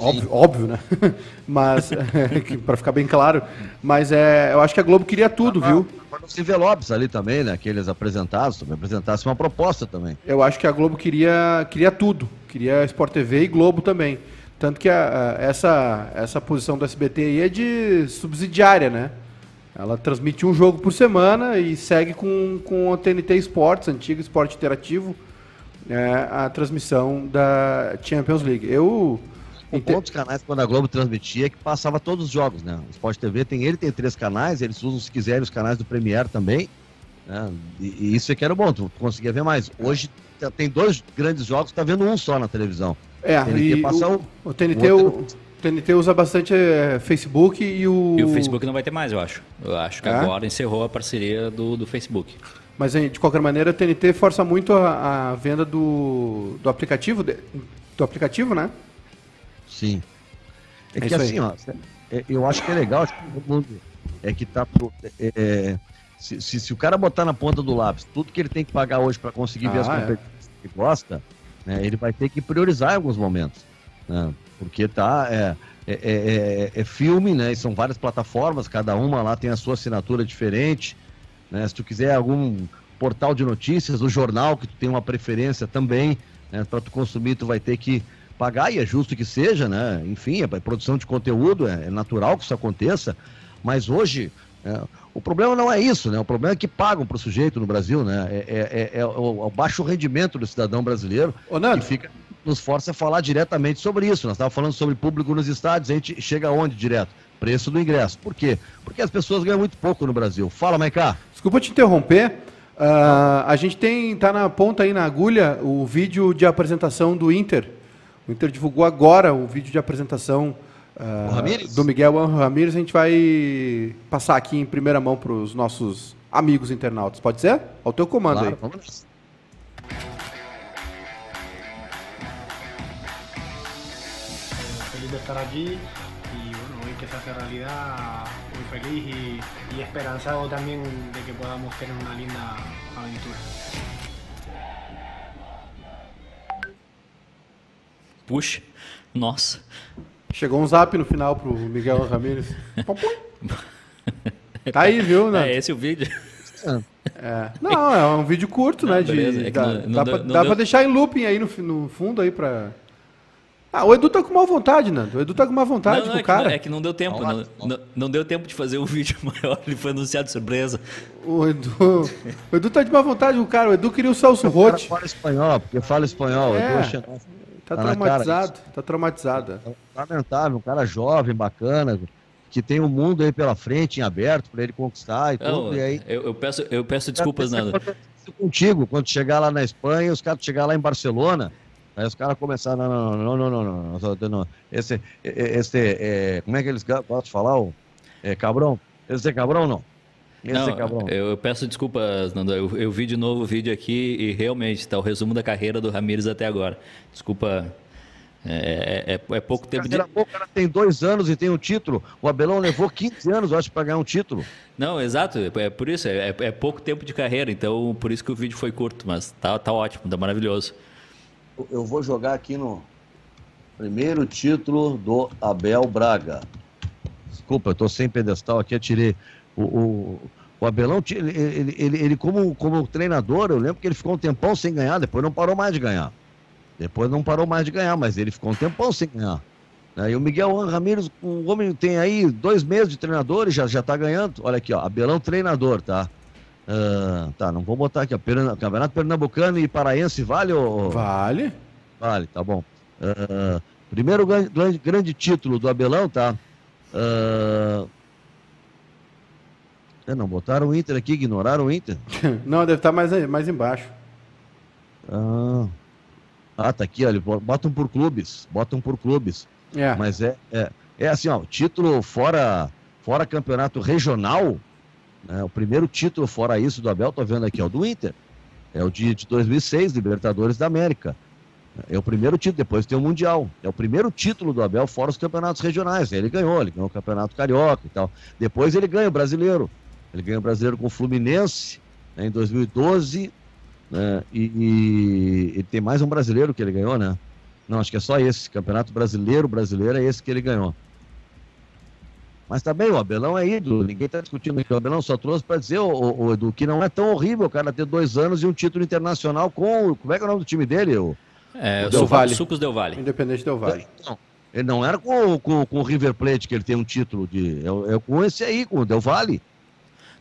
Óbvio, óbvio, né? Mas para ficar bem claro, mas é, eu acho que a Globo queria tudo, ah, viu? Os envelopes ali também, né? Que eles apresentaram, também apresentassem uma proposta também. Eu acho que a Globo queria queria tudo, queria Sport TV e Globo também. Tanto que a, a, essa, essa posição do SBT aí é de subsidiária, né? Ela transmite um jogo por semana e segue com, com o TNT Sports, antigo esporte interativo, é, a transmissão da Champions League. Eu. Um pontos canais quando a Globo transmitia que passava todos os jogos, né? O Sport TV tem ele tem três canais, eles usam se quiserem os canais do Premier também. Né? E, e, isso é que era bom, tu conseguia ver mais. Hoje tem dois grandes jogos, tá vendo um só na televisão. É, TNT e passa o, o, TNT, o, o TNT usa bastante é, Facebook e o. E o Facebook não vai ter mais, eu acho. Eu acho que é? agora encerrou a parceria do, do Facebook. Mas de qualquer maneira, o TNT força muito a, a venda do, do aplicativo, do aplicativo, né? Sim. É, é que assim, ó, é, eu acho que é legal, acho que todo mundo é que tá pro, é, é, se, se, se, o cara botar na ponta do lápis tudo que ele tem que pagar hoje para conseguir ah, ver as competições que gosta, né, ele vai ter que priorizar em alguns momentos. Né, porque tá. É, é, é, é, é filme, né? E são várias plataformas, cada uma lá tem a sua assinatura diferente. Né? Se tu quiser algum portal de notícias, o jornal que tu tem uma preferência também, né? para tu consumir, tu vai ter que pagar, e é justo que seja, né? Enfim, é produção de conteúdo, é, é natural que isso aconteça, mas hoje é, o problema não é isso, né? O problema é que pagam para o sujeito no Brasil, né? É, é, é, é o, o, baixo rendimento do cidadão brasileiro Ô, Nando. que fica, nos força a falar diretamente sobre isso. Nós estávamos falando sobre público nos estádios, a gente chega aonde direto? Preço do ingresso. Por quê? Porque as pessoas ganham muito pouco no Brasil. Fala, Maicá. Desculpa te interromper. Uh, a gente tem, tá na ponta aí na agulha, o vídeo de apresentação do Inter. O Inter divulgou agora o vídeo de apresentação Uh, do Miguel Ramírez, a gente vai passar aqui em primeira mão para os nossos amigos internautas. Pode ser? Ao teu comando claro, aí. Vamos. Feliz de estar aqui y bueno, hoy que se hace realidad, muy feliz y, y esperanzado también de que podamos tener una linda aventura. Puxa, nossa. Chegou um zap no final pro Miguel Ramírez. Tá aí, viu, né? É esse o vídeo. É. Não, é um vídeo curto, né? De, é dá, não, não dá, pra, dá pra, deixar em looping aí no, no fundo aí pra. Ah, o Edu tá com má vontade, Nando. O Edu tá com má vontade não, não, é cara. é que não deu tempo. Não, não, não, deu tempo de fazer o um vídeo maior. Ele foi anunciado de surpresa. O Edu, o Edu tá de má vontade, o cara. O Edu queria o Celso Rotti. fala espanhol, porque fala espanhol. É, Edu, tá, tá traumatizado. Tá traumatizado. Lamentável, um cara jovem, bacana que tem um mundo aí pela frente, em aberto, para ele conquistar e tudo. e aí, eu, eu, peço, eu peço desculpas, Nando. Contigo, quando chegar lá na Espanha, os caras chegar lá em Barcelona, Aí os caras começaram, não, não, não, não, não, não, não, esse, esse, é, como é que eles gostam de falar? O, é, cabrão? Esse é cabrão não? Não, é. Eu, eu, peço desculpas, Nando, eu, eu, vi de novo o vídeo aqui e realmente está o resumo da carreira do Ramires até agora. Desculpa, é, é, é, é pouco tempo de. O cara tem dois anos e tem um título. O Abelão levou 15 anos, eu acho, para ganhar um título. Não, exato. É por isso. É, é, pouco tempo de carreira. Então, por isso que o vídeo foi curto. Mas tá, tá ótimo, tá maravilhoso eu vou jogar aqui no primeiro título do Abel Braga. Desculpa, eu estou sem pedestal aqui, atirei. O, o, o Abelão, ele, ele, ele, ele, como, como treinador, eu lembro que ele ficou um tempão sem ganhar, depois não parou mais de ganhar. Depois não parou mais de ganhar, mas ele ficou um tempão sem ganhar. E o Miguel Ramírez, o homem tem aí dois meses de treinador e já, já tá ganhando. Olha aqui, ó, Abelão treinador, tá? Uh, tá, não vou botar aqui, ó. Campeonato Pernambucano e Paraense vale ou. Vale. Vale, tá bom. Uh, primeiro grande, grande, título do Abelão, tá? Uh, não, botaram o Inter aqui, ignoraram o Inter? não, deve estar tá mais, mais embaixo. Ah, ah, tá aqui, olha, botam por clubes, botam por clubes. É. Mas é, é, é assim, ó, título fora, fora campeonato regional, né? O primeiro título fora isso do Abel, tô vendo aqui, é o do Inter. É o de, de 2006, Libertadores da América. É o primeiro título, depois tem o Mundial. É o primeiro título do Abel fora os campeonatos regionais. Ele ganhou, ele ganhou o Campeonato Carioca e tal. Depois ele ganha o Brasileiro. Ele ganha o Brasileiro com o Fluminense né, em 2012. Né, e, e, e, tem mais um brasileiro que ele ganhou, né? Não, acho que é só esse. Campeonato Brasileiro, brasileiro é esse que ele ganhou. Mas também o Abelão é ídolo, ninguém está discutindo que o Abelão só trouxe para dizer, o, o, Edu, que não é tão horrível o cara ter dois anos e um título internacional com. Como é que é o nome do time dele? O, é, o Del Valle. Sucos Del Valle. Independente Del Valle. Não, ele não era com, com, com o River Plate que ele tem um título de. É, é com esse aí, com o Del Valle.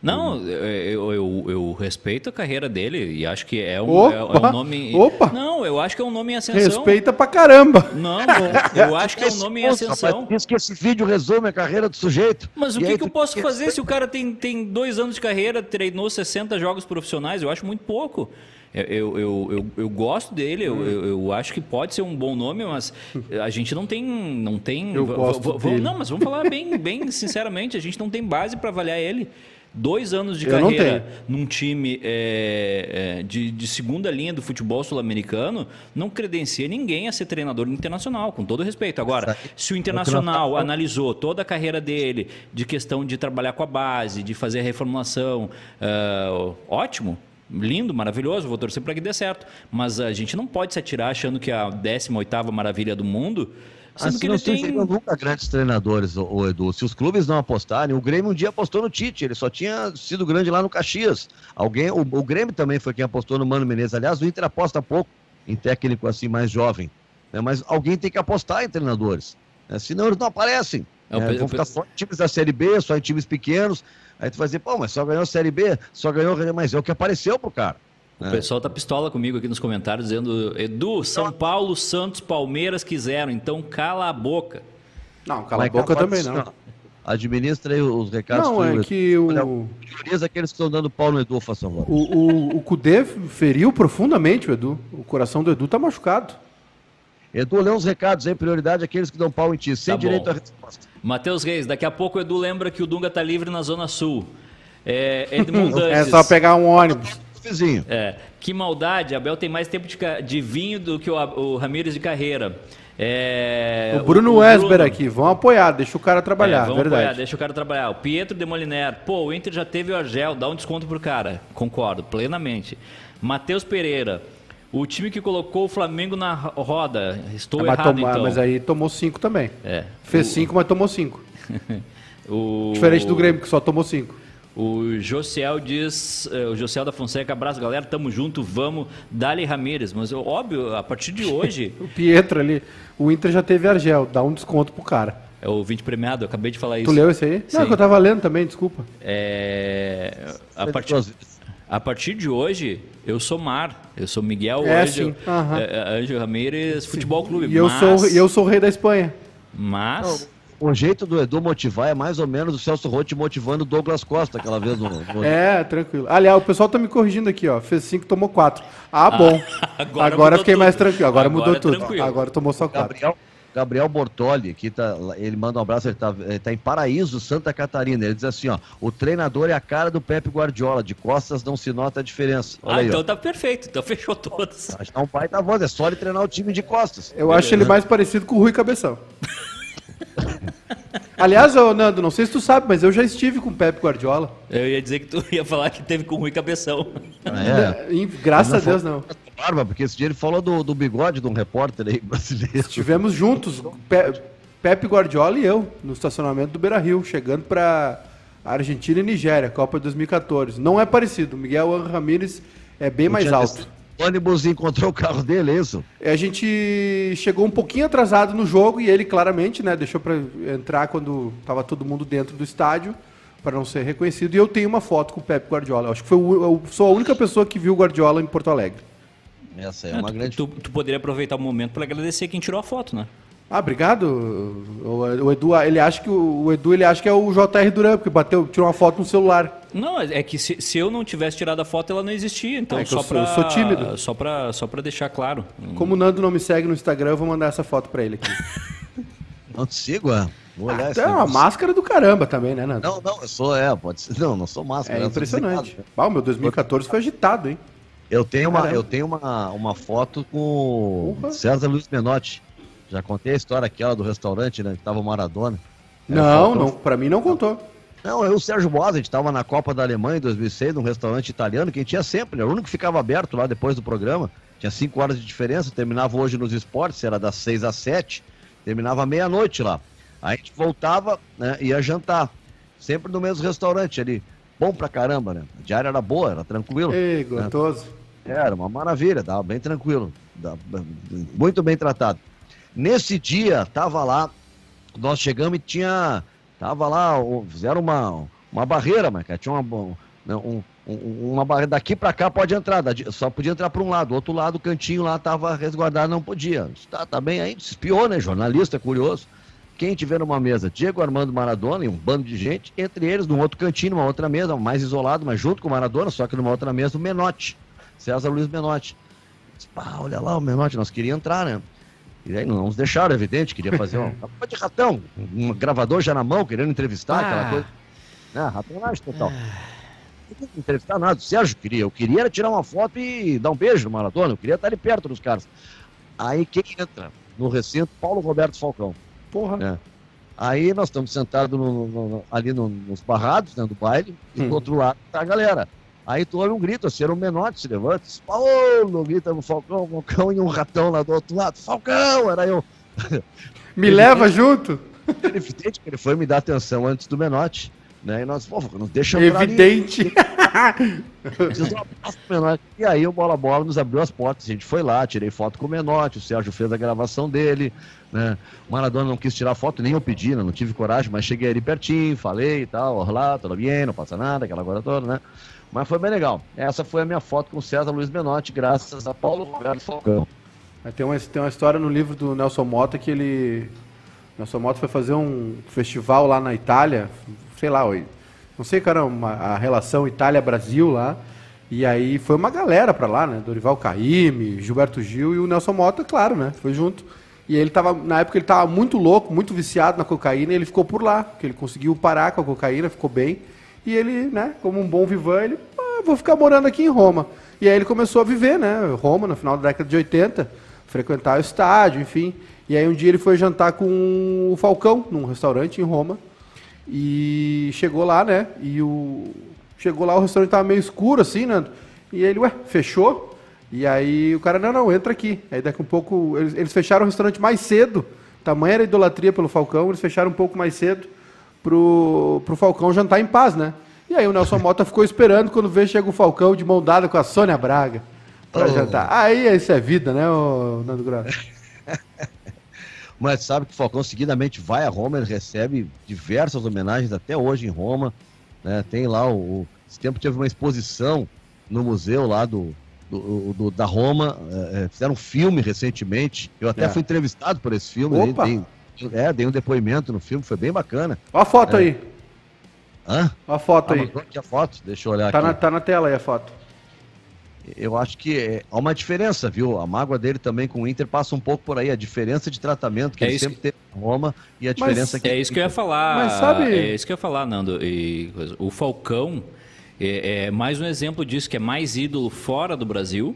Não, eu, eu, eu, respeito a carreira dele e acho que é um, é, é um nome. Opa! Não, eu acho que é um nome em ascensão. Respeita pra caramba! Não, eu acho que é um nome em ascensão. Diz que esse vídeo resume a carreira do sujeito. Mas o que, que eu posso fazer se o cara tem, tem dois anos de carreira, treinou 60 jogos profissionais? Eu acho muito pouco. Eu, eu, eu, eu, gosto dele, eu, eu, eu, acho que pode ser um bom nome, mas a gente não tem. Não, tem eu gosto dele. não mas vamos falar bem, bem sinceramente, a gente não tem base para avaliar ele dois anos de eu carreira num time é, é, de, de, segunda linha do futebol sul-americano não credencia ninguém a ser treinador internacional, com todo respeito. Agora, se o Internacional analisou toda a carreira dele de questão de trabalhar com a base, de fazer a reformulação, uh, ótimo. Lindo, maravilhoso, vou torcer para que dê certo. Mas a gente não pode se atirar achando que a 18ª maravilha do mundo Sendo que não tem... nunca grandes treinadores, o, Edu. Se os clubes não apostarem, o Grêmio um dia apostou no Tite, ele só tinha sido grande lá no Caxias. Alguém, o, o Grêmio também foi quem apostou no Mano Menezes. Aliás, o Inter aposta pouco em técnico assim mais jovem. Né? Mas alguém tem que apostar em treinadores. Né? Senão eles não aparecem. É, né? Vão ficar só em times da Série B, só em times pequenos. Aí tu vai dizer, pô, mas só ganhou a Série B, só ganhou, mas é o que apareceu pro cara. O é. pessoal tá pistola comigo aqui nos comentários, dizendo: Edu, São Paulo, Santos, Palmeiras quiseram, então cala a boca. Não, cala a boca também não. Administra aí os recados. Não, é que o. Prioriza aqueles que estão dando pau no Edu, façam agora. O, o, o Cudê feriu profundamente o Edu. O coração do Edu tá machucado. Edu, lê uns recados aí, prioridade aqueles que dão pau em ti, sem tá direito à resposta. Matheus Reis, daqui a pouco o Edu lembra que o Dunga tá livre na Zona Sul. É, Edmundo É só pegar um ônibus vizinho. É. Que maldade, Abel tem mais tempo de, de vinho do que o, o Ramires de carreira. É, o Bruno o, o Wesber Bruno, aqui, vão apoiar, deixa o cara trabalhar, é, vamos verdade. Apoiar, deixa o cara trabalhar. O Pietro de Moliner, pô, o Inter já teve o Argel, dá um desconto pro cara. Concordo, plenamente. Matheus Pereira, o time que colocou o Flamengo na roda, estou é, errado tomar, então. Mas aí tomou cinco também. É. Fez o... cinco, mas tomou cinco. o... Diferente do Grêmio, que só tomou cinco. O Josiel diz, eh, o Josiel da Fonseca, abraço galera, tamo junto, vamos, Dali Ramírez. Mas óbvio, a partir de hoje. o Pietro ali, o Inter já teve Argel, dá um desconto pro cara. É o 20 premiado, eu acabei de falar isso. Tu leu esse aí? Sim. Não, que eu tava lendo também, desculpa. É. A partir, a partir de hoje, eu sou Mar. Eu sou Miguel é, Ângelo, uhum. Ramírez Futebol Clube. E eu, sou, eu sou o rei da Espanha. Mas. O jeito do Edu motivar é mais ou menos o Celso Rotti motivando o Douglas Costa aquela vez no, no... É, tranquilo. Aliás, o pessoal tá me corrigindo aqui, ó. Fez 5, tomou 4. Ah, bom. agora, agora fiquei tudo. mais tranquilo. Agora, agora mudou é tudo. Tranquilo. Agora tomou só 4. Gabriel, Gabriel Bortoli, que tá, ele manda um abraço, ele tá, ele tá em Paraíso, Santa Catarina. Ele diz assim, ó, o treinador é a cara do Pepe Guardiola, de costas não se nota a diferença. Olha ah, aí, então ó. tá perfeito, então fechou que é um pai da voz, é só ele treinar o time de costas. Eu Beleza. acho ele mais parecido com o Rui Cabeção. Aliás, ô, Nando, não sei se tu sabe, mas eu já estive com o Pepe Guardiola. Eu ia dizer que tu ia falar que teve com o Rui Cabeção. Ah, é. Graças a Deus, não. Barba, porque esse dia ele falou do, do bigode de um repórter aí brasileiro. Estivemos juntos, Pe Pepe Guardiola e eu, no estacionamento do Beira Rio, chegando para Argentina e Nigéria, Copa 2014. Não é parecido, Miguel Ramírez é bem mais alto ônibus encontrou o carro dele, é isso? A gente chegou um pouquinho atrasado no jogo e ele claramente, né, deixou para entrar quando estava todo mundo dentro do estádio para não ser reconhecido. E eu tenho uma foto com o Pepe Guardiola. Acho que foi o, eu sou a única pessoa que viu o Guardiola em Porto Alegre. Essa é, é uma grande. Tu, tu poderia aproveitar o momento para agradecer quem tirou a foto, né? Ah, obrigado. O, o, Edu, ele acha que o, o, Edu ele acha que é o JR Duran, porque bateu, tirou uma foto no celular. Não, é que se, se eu não tivesse tirado a foto, ela não existia. Então, é só eu, sou, tímido. Só para só pra deixar claro. Como o Nando não me segue no Instagram, eu vou mandar essa foto para ele aqui. não te sigo, é? Vou olhar ah, é uma máscara do caramba também, né, Nando? Não, não, eu sou, é, pode ser. Não, não sou máscara. É impressionante. Ah, o meu 2014 foi agitado, hein? Eu tenho uma, eu tenho uma, uma foto com Porra. César Luiz Menotti. Já contei a história aquela do restaurante, né? Que tava o Maradona. Não, não, pra mim não contou. Não, eu e o Sérgio Bosa, a gente tava na Copa da Alemanha em 2006, num restaurante italiano, que a gente tinha sempre, né? O único que ficava aberto lá depois do programa. Tinha cinco horas de diferença, terminava hoje nos esportes, era das seis às sete, terminava meia-noite lá. Aí a gente voltava, né? Ia jantar. Sempre no mesmo restaurante ali. Bom pra caramba, né? A diária era boa, era tranquilo. Ei, gostoso. Né? Era uma maravilha, dava bem tranquilo. Muito bem tratado. Nesse dia, tava lá, nós chegamos e tinha. Tava lá, fizeram uma, uma barreira, mas tinha uma, né, um, uma barreira daqui para cá pode entrar, só podia entrar para um lado, o outro lado, o cantinho lá tava resguardado, não podia. Tá, tá bem aí, espiou, né? Jornalista, curioso. Quem tiver numa mesa, Diego Armando Maradona e um bando de gente, entre eles, num outro cantinho, numa outra mesa, mais isolado, mas junto com o Maradona, só que numa outra mesa, o Menotti, César Luiz Menotti. Pá, olha lá o Menotti, nós queríamos entrar, né? E aí não nos deixaram, evidente, queria fazer uma de ratão, um gravador já na mão, querendo entrevistar, ah. aquela coisa. Ah, ratonagem total. Não entrevistar nada, o Sérgio queria. Eu queria tirar uma foto e dar um beijo no Maradona, eu queria estar ali perto dos caras. Aí quem entra no recinto? Paulo Roberto Falcão. Porra. É. Aí nós estamos sentados no, no, ali no, nos barrados, né, do baile, e hum. do outro lado tá a galera. Aí tu ouve um grito, assim, era um menote, se levanta, diz, Paulo, grita no Falcão, Falcão e um ratão lá do outro lado, Falcão, era eu. Me leva junto? Evidente que ele foi me dar atenção antes do menote, né, e nós, pô, não deixa Evidente. e aí o Bola Bola nos abriu as portas, a gente foi lá, tirei foto com o Menotti, o Sérgio fez a gravação dele, né? O Maradona não quis tirar foto, nem eu pedi, né? não tive coragem, mas cheguei ali pertinho, falei e tal, olá, tudo bem, não passa nada, aquela coisa toda, né? Mas foi bem legal. Essa foi a minha foto com César Luiz Benotti, graças a Paulo Roberto Falcão. Tem uma, tem uma história no livro do Nelson Mota que ele. Nelson Mota foi fazer um festival lá na Itália, sei lá, não sei, cara, uma, a relação Itália-Brasil lá. E aí foi uma galera para lá, né? Dorival Caymmi, Gilberto Gil e o Nelson Mota, claro, né? Foi junto. E ele tava, na época ele tava muito louco, muito viciado na cocaína, e ele ficou por lá, porque ele conseguiu parar com a cocaína, ficou bem. E ele, né, como um bom vivan, ele, ah, vou ficar morando aqui em Roma. E aí ele começou a viver, né, Roma, no final da década de 80, frequentar o estádio, enfim. E aí um dia ele foi jantar com o Falcão, num restaurante em Roma. E chegou lá, né, e o... Chegou lá, o restaurante tava meio escuro, assim, né, e ele, ué, fechou? E aí o cara, não, não, entra aqui. Aí daqui um pouco, eles, eles fecharam o restaurante mais cedo, tamanha era a idolatria pelo Falcão, eles fecharam um pouco mais cedo pro, pro Falcão jantar em paz, né? E aí o Nelson Mota ficou esperando quando vê chega o Falcão de mão dada com a Sônia Braga para oh. jantar. Aí isso é vida, né, Nando Grosso? Mas sabe que o Falcão seguidamente vai a Roma, ele recebe diversas homenagens até hoje em Roma. Né? Tem lá o, o. Esse tempo teve uma exposição no museu lá do, do, do da Roma. É, é fizeram um filme recentemente. Eu até é. fui entrevistado por esse filme. Opa. Dei, é, dei um depoimento no filme, foi bem bacana. Olha a foto é. aí. Hã? A foto ah, aí. Aqui a foto, deixa eu olhar tá aqui. Na, tá na tela aí a foto. Eu acho que é, há uma diferença, viu? A mágoa dele também com o Inter passa um pouco por aí, a diferença de tratamento que é ele sempre que... teve em Roma e a diferença Mas, que. É isso que eu ia falar. Mas sabe. É isso que eu ia falar, Nando. E, o Falcão é, é mais um exemplo disso, que é mais ídolo fora do Brasil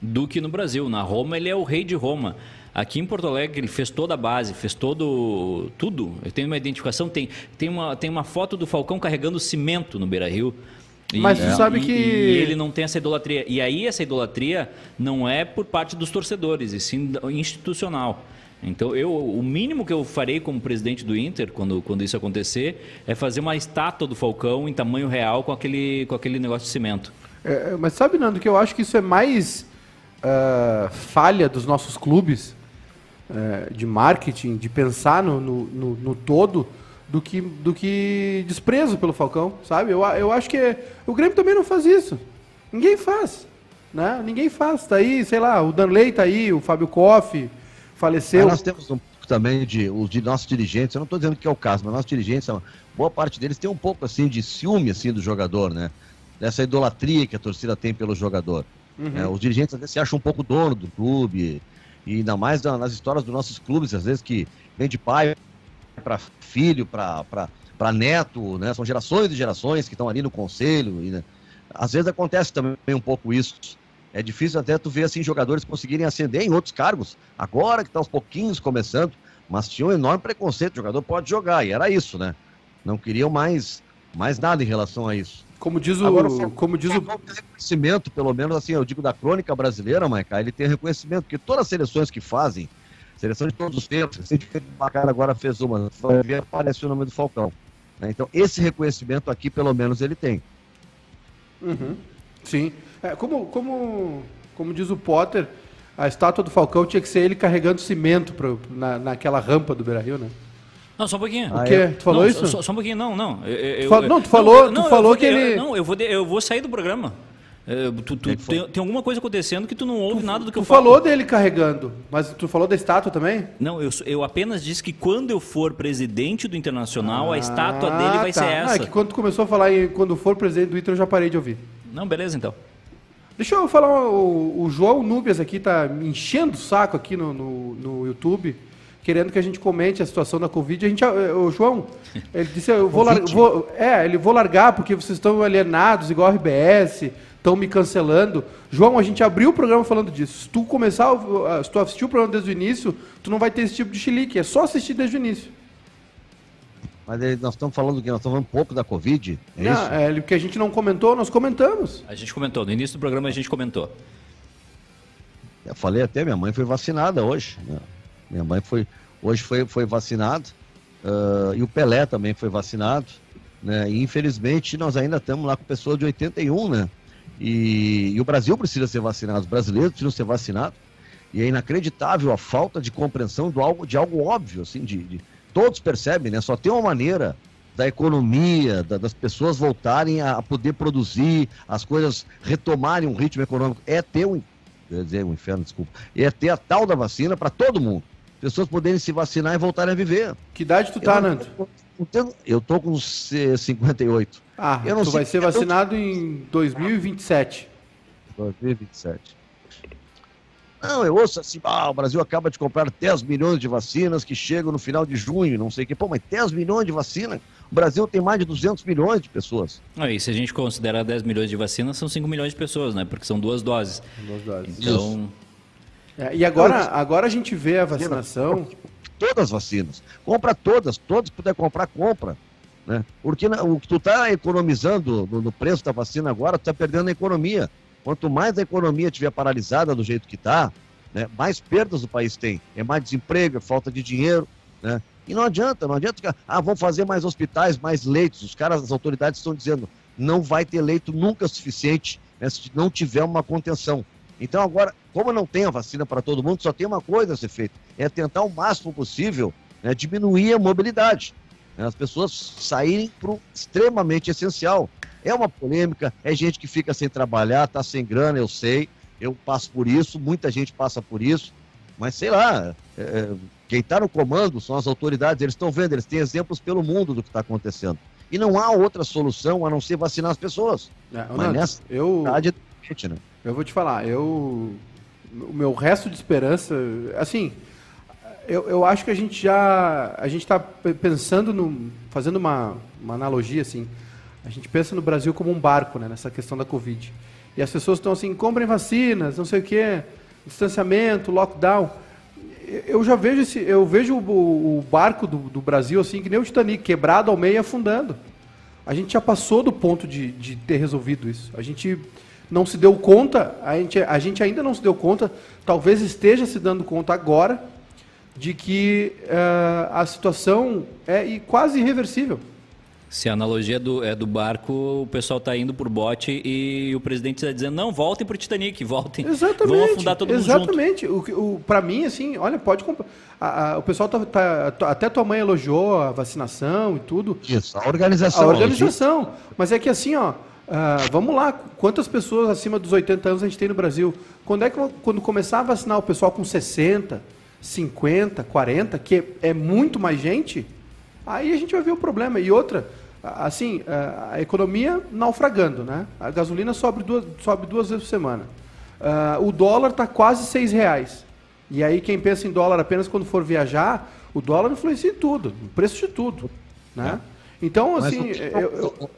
do que no Brasil. Na Roma, ele é o rei de Roma. Aqui em Porto Alegre ele fez toda a base, fez todo tudo. Eu tenho uma identificação, tem, tem, uma, tem uma foto do Falcão carregando cimento no Beira Rio. E, Mas tu sabe e, que. E ele não tem essa idolatria. E aí essa idolatria não é por parte dos torcedores, e sim institucional. Então, eu, o mínimo que eu farei como presidente do Inter, quando, quando isso acontecer, é fazer uma estátua do Falcão em tamanho real com aquele, com aquele negócio de cimento. É, mas sabe, Nando, que eu acho que isso é mais uh, falha dos nossos clubes é, de marketing, de pensar no, no, no, no, todo, do que, do que desprezo pelo Falcão, sabe? Eu, eu acho que o Grêmio também não faz isso. Ninguém faz. Né? Ninguém faz. Tá aí, sei lá, o Danley tá aí, o Fábio Koff faleceu. Mas nós temos um pouco também de os de nossos dirigentes, eu não estou dizendo que é o caso, mas nossos dirigentes, boa parte deles tem um pouco assim de ciúme assim do jogador, né? Dessa idolatria que a torcida tem pelo jogador. Uhum. É, os dirigentes às vezes se acham um pouco dono do clube, e ainda mais nas histórias dos nossos clubes, às vezes que vem de pai para filho, para neto, né? São gerações e gerações que estão ali no conselho. E, né? Às vezes acontece também um pouco isso. É difícil até tu ver assim jogadores conseguirem ascender em outros cargos, agora que está aos pouquinhos começando, mas tinha um enorme preconceito, o jogador pode jogar, e era isso, né? Não queriam mais, mais nada em relação a isso. Como diz o. Agora, como diz o... reconhecimento, pelo menos assim, eu digo da crônica brasileira, Maica, ele tem reconhecimento, porque todas as seleções que fazem, seleção de todos os tempos, assim, o Bacara agora fez uma, vai ver, aparece o nome do Falcão. Né? Então, esse reconhecimento aqui, pelo menos, ele tem. Uhum. Sim. É, como, como, como diz o Potter, a estátua do Falcão tinha que ser ele carregando cimento pro, na, naquela rampa do Beira Rio, né? Não, só um pouquinho. O quê? Tu falou não, isso? Só, só, um pouquinho, não, não. Eu, tu fal... Não, tu falou, não, tu falou que ele. não, eu vou, eu vou sair do programa. Tu, tu, tem, tem, alguma coisa acontecendo que tu não ouve tu, nada do que eu falo. Tu falou dele carregando, mas tu falou da estátua também? Não, eu, eu apenas disse que quando eu for presidente do Internacional, ah, a estátua dele vai tá. ser essa. Ah, é que quando tu começou a falar em quando for presidente do Inter, eu já parei de ouvir. Não, beleza então. Deixa eu falar, o, o João Núbias aqui tá me enchendo o saco aqui no, no, no YouTube querendo que a gente comente a situação da Covid. A gente, eh, o João, ele disse, eu vou, lar, vou, é, ele vou largar porque vocês estão alienados, igual a RBS, estão me cancelando. João, a gente abriu o programa falando disso. Se tu começar, se tu assistir o programa desde o início, tu não vai ter esse tipo de chilique, é só assistir desde o início. Mas nós estamos falando que nós estamos falando um pouco da Covid, é não, isso? É, que a gente não comentou, nós comentamos. A gente comentou, no início do programa a gente comentou. Eu falei até, minha mãe foi vacinada hoje. Né? Minha mãe foi, hoje foi, foi vacinado uh, e o Pelé também foi vacinado. Né? E infelizmente nós ainda estamos lá com pessoas de 81, né? E, e o Brasil precisa ser vacinado, os brasileiros precisam ser vacinados. E é inacreditável a falta de compreensão do algo, de algo óbvio, assim, de, de todos percebem, né? Só tem uma maneira da economia, da, das pessoas voltarem a, a, poder produzir, as coisas retomarem um ritmo econômico, é ter um, dizer um inferno, desculpa, é ter a tal da vacina para todo mundo pessoas poderem se vacinar e voltarem a viver. Que idade tu tá, eu, Nando? Eu, eu tô com 58. Ah, eu não tu vai ser vacinado eu... em 2027. 2027. Não, eu ouço assim, ah, o Brasil acaba de comprar 10 milhões de vacinas que chegam no final de junho, não sei o que. Pô, mas 10 milhões de vacinas? O Brasil tem mais de 200 milhões de pessoas. Ah, e se a gente considerar 10 milhões de vacinas, são 5 milhões de pessoas, né? Porque são duas doses. Duas doses. Então... Isso. É, e agora, agora a gente vê a vacinação. Todas as vacinas. Compra todas, todos que puder comprar, compra. Né? Porque o que tu está economizando no, preço da vacina agora, tu está perdendo a economia. Quanto mais a economia estiver paralisada do jeito que está, né, mais perdas o país tem. É mais desemprego, é falta de dinheiro. Né? E não adianta, não adianta. Ah, vamos fazer mais hospitais, mais leitos. Os caras, as autoridades estão dizendo, não vai ter leito nunca suficiente né, se não tiver uma contenção. Então, agora, como não tem a vacina para todo mundo, só tem uma coisa a ser feita: é tentar o máximo possível né, diminuir a mobilidade. Né, as pessoas saírem para o extremamente essencial. É uma polêmica, é gente que fica sem trabalhar, está sem grana, eu sei, eu passo por isso, muita gente passa por isso, mas sei lá, é, é quem está no comando são as autoridades, eles estão vendo, eles têm exemplos pelo mundo do que está acontecendo. E não há outra solução a não ser vacinar as pessoas. É, mas nessa eu, é eu vou te falar, eu o meu resto de esperança, assim, eu, eu acho que a gente já a gente está pensando no fazendo uma, uma analogia assim, a gente pensa no Brasil como um barco, né, nessa questão da Covid. E as pessoas estão assim, comprem vacinas, não sei o quê, distanciamento, lockdown eu já vejo esse, eu vejo o, o barco do, do, Brasil assim que nem o Titanic, quebrado ao meio e afundando. A gente já passou do ponto de, de ter resolvido isso. A gente não se deu conta, a gente, a gente ainda não se deu conta, talvez esteja se dando conta agora, de que uh, a situação é quase irreversível. Se a analogia do, é do barco, o pessoal está indo por bote e o presidente está dizendo, não, voltem para o Titanic, voltem. Exatamente. Vão afundar todo mundo Exatamente. junto. O, o, para mim, assim, olha, pode comprar. o pessoal tá, tá, Até tua mãe elogiou a vacinação e tudo. Isso, a organização. A organização. Mas é que assim, ó, uh, vamos lá, quantas pessoas acima dos 80 anos a gente tem no Brasil? Quando é que quando começar a vacinar o pessoal com 60, 50, 40, que é muito mais gente Aí a gente vai ver o problema. E outra, assim, a economia naufragando, né? A gasolina sobe duas, sobe duas vezes por semana. Uh, o dólar está quase seis reais. E aí quem pensa em dólar apenas quando for viajar, o dólar influencia em tudo, no preço de tudo, né? É. Então, assim, eu, eu,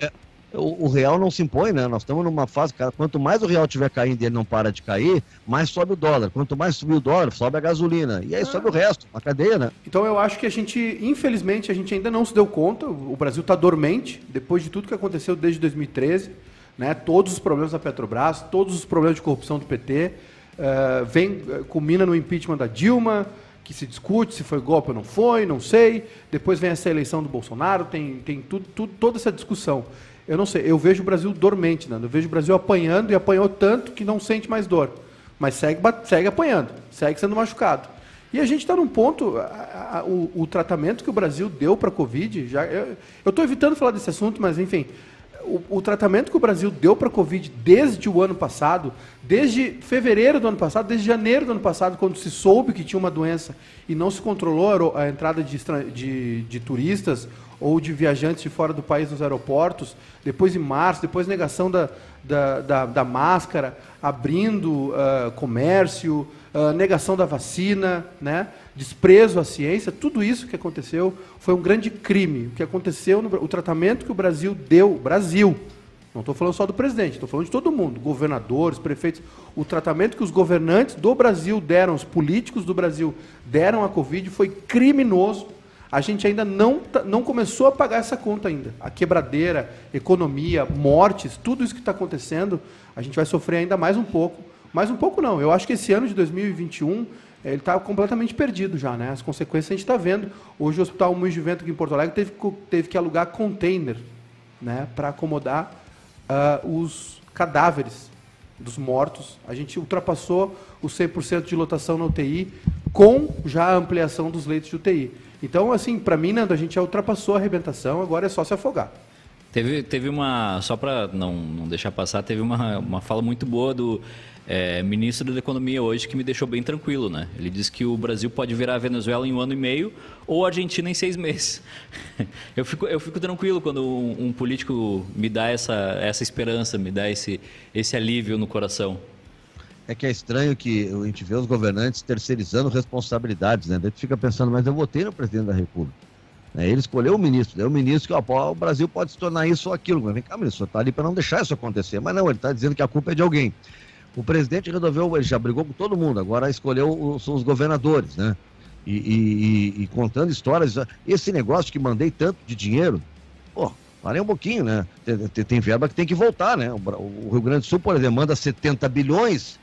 o, o, real não se impõe, né? Nós estamos numa fase, cara, quanto mais o real tiver caindo e ele não para de cair, mais sobe o dólar. Quanto mais subir o dólar, sobe a gasolina. E aí ah. sobe o resto, a cadeia, né? Então eu acho que a gente, infelizmente, a gente ainda não se deu conta. O Brasil está dormente, depois de tudo que aconteceu desde 2013, né? Todos os problemas da Petrobras, todos os problemas de corrupção do PT. Uh, eh, vem, eh, culmina no impeachment da Dilma, que se discute se foi golpe ou não foi, não sei. Depois vem essa eleição do Bolsonaro, tem, tem tudo, tudo, toda essa discussão. Eu não sei, eu vejo o Brasil dormente, Nando. Eu vejo o Brasil apanhando e apanhou tanto que não sente mais dor. Mas segue, segue apanhando, segue sendo machucado. E a gente está num ponto, a, a, o, o, tratamento que o Brasil deu para a Covid, já, eu estou evitando falar desse assunto, mas enfim, o, o, tratamento que o Brasil deu para a Covid desde o ano passado, desde fevereiro do ano passado, desde janeiro do ano passado, quando se soube que tinha uma doença e não se controlou a entrada de, de, de turistas ou de viajantes de fora do país nos aeroportos, depois em março, depois negação da, da, da, da máscara, abrindo uh, comércio, uh, negação da vacina, né? desprezo à ciência, tudo isso que aconteceu foi um grande crime. O que aconteceu, no, o tratamento que o Brasil deu, Brasil, não estou falando só do presidente, estou falando de todo mundo, governadores, prefeitos, o tratamento que os governantes do Brasil deram, os políticos do Brasil deram à Covid foi criminoso a gente ainda não, não começou a pagar essa conta ainda. A quebradeira, economia, mortes, tudo isso que está acontecendo, a gente vai sofrer ainda mais um pouco. Mais um pouco não. Eu acho que esse ano de 2021 ele está completamente perdido já, né? As consequências a gente está vendo. Hoje o Hospital Moinhos de Vento aqui em Porto Alegre teve, teve que alugar container, né, para acomodar uh, os cadáveres dos mortos. A gente ultrapassou os 100% de lotação na UTI com já a ampliação dos leitos de UTI. Então, assim, para mim, Nando, a gente já ultrapassou a arrebentação, agora é só se afogar. Teve, teve uma, só para não, não deixar passar, teve uma, uma fala muito boa do é, ministro da Economia hoje que me deixou bem tranquilo, né? Ele disse que o Brasil pode virar a Venezuela em um ano e meio ou a Argentina em seis meses. eu, fico, eu fico tranquilo quando um, um, político me dá essa, essa esperança, me dá esse, esse alívio no coração é que é estranho que a gente vê os governantes terceirizando responsabilidades, né? A gente fica pensando, mas eu votei no presidente da República. Né? Ele escolheu o ministro, é o ministro que ó, o Brasil pode se tornar isso ou aquilo. Mas vem cá, ministro, está ali para não deixar isso acontecer. Mas não, ele está dizendo que a culpa é de alguém. O presidente resolveu, ele já brigou com todo mundo, agora escolheu os, os governadores, né? E, e, e, contando histórias. Esse negócio que mandei tanto de dinheiro, pô, parei um pouquinho, né? Tem, tem, tem verba que tem que voltar, né? O, o Rio Grande do Sul, por exemplo, manda 70 bilhões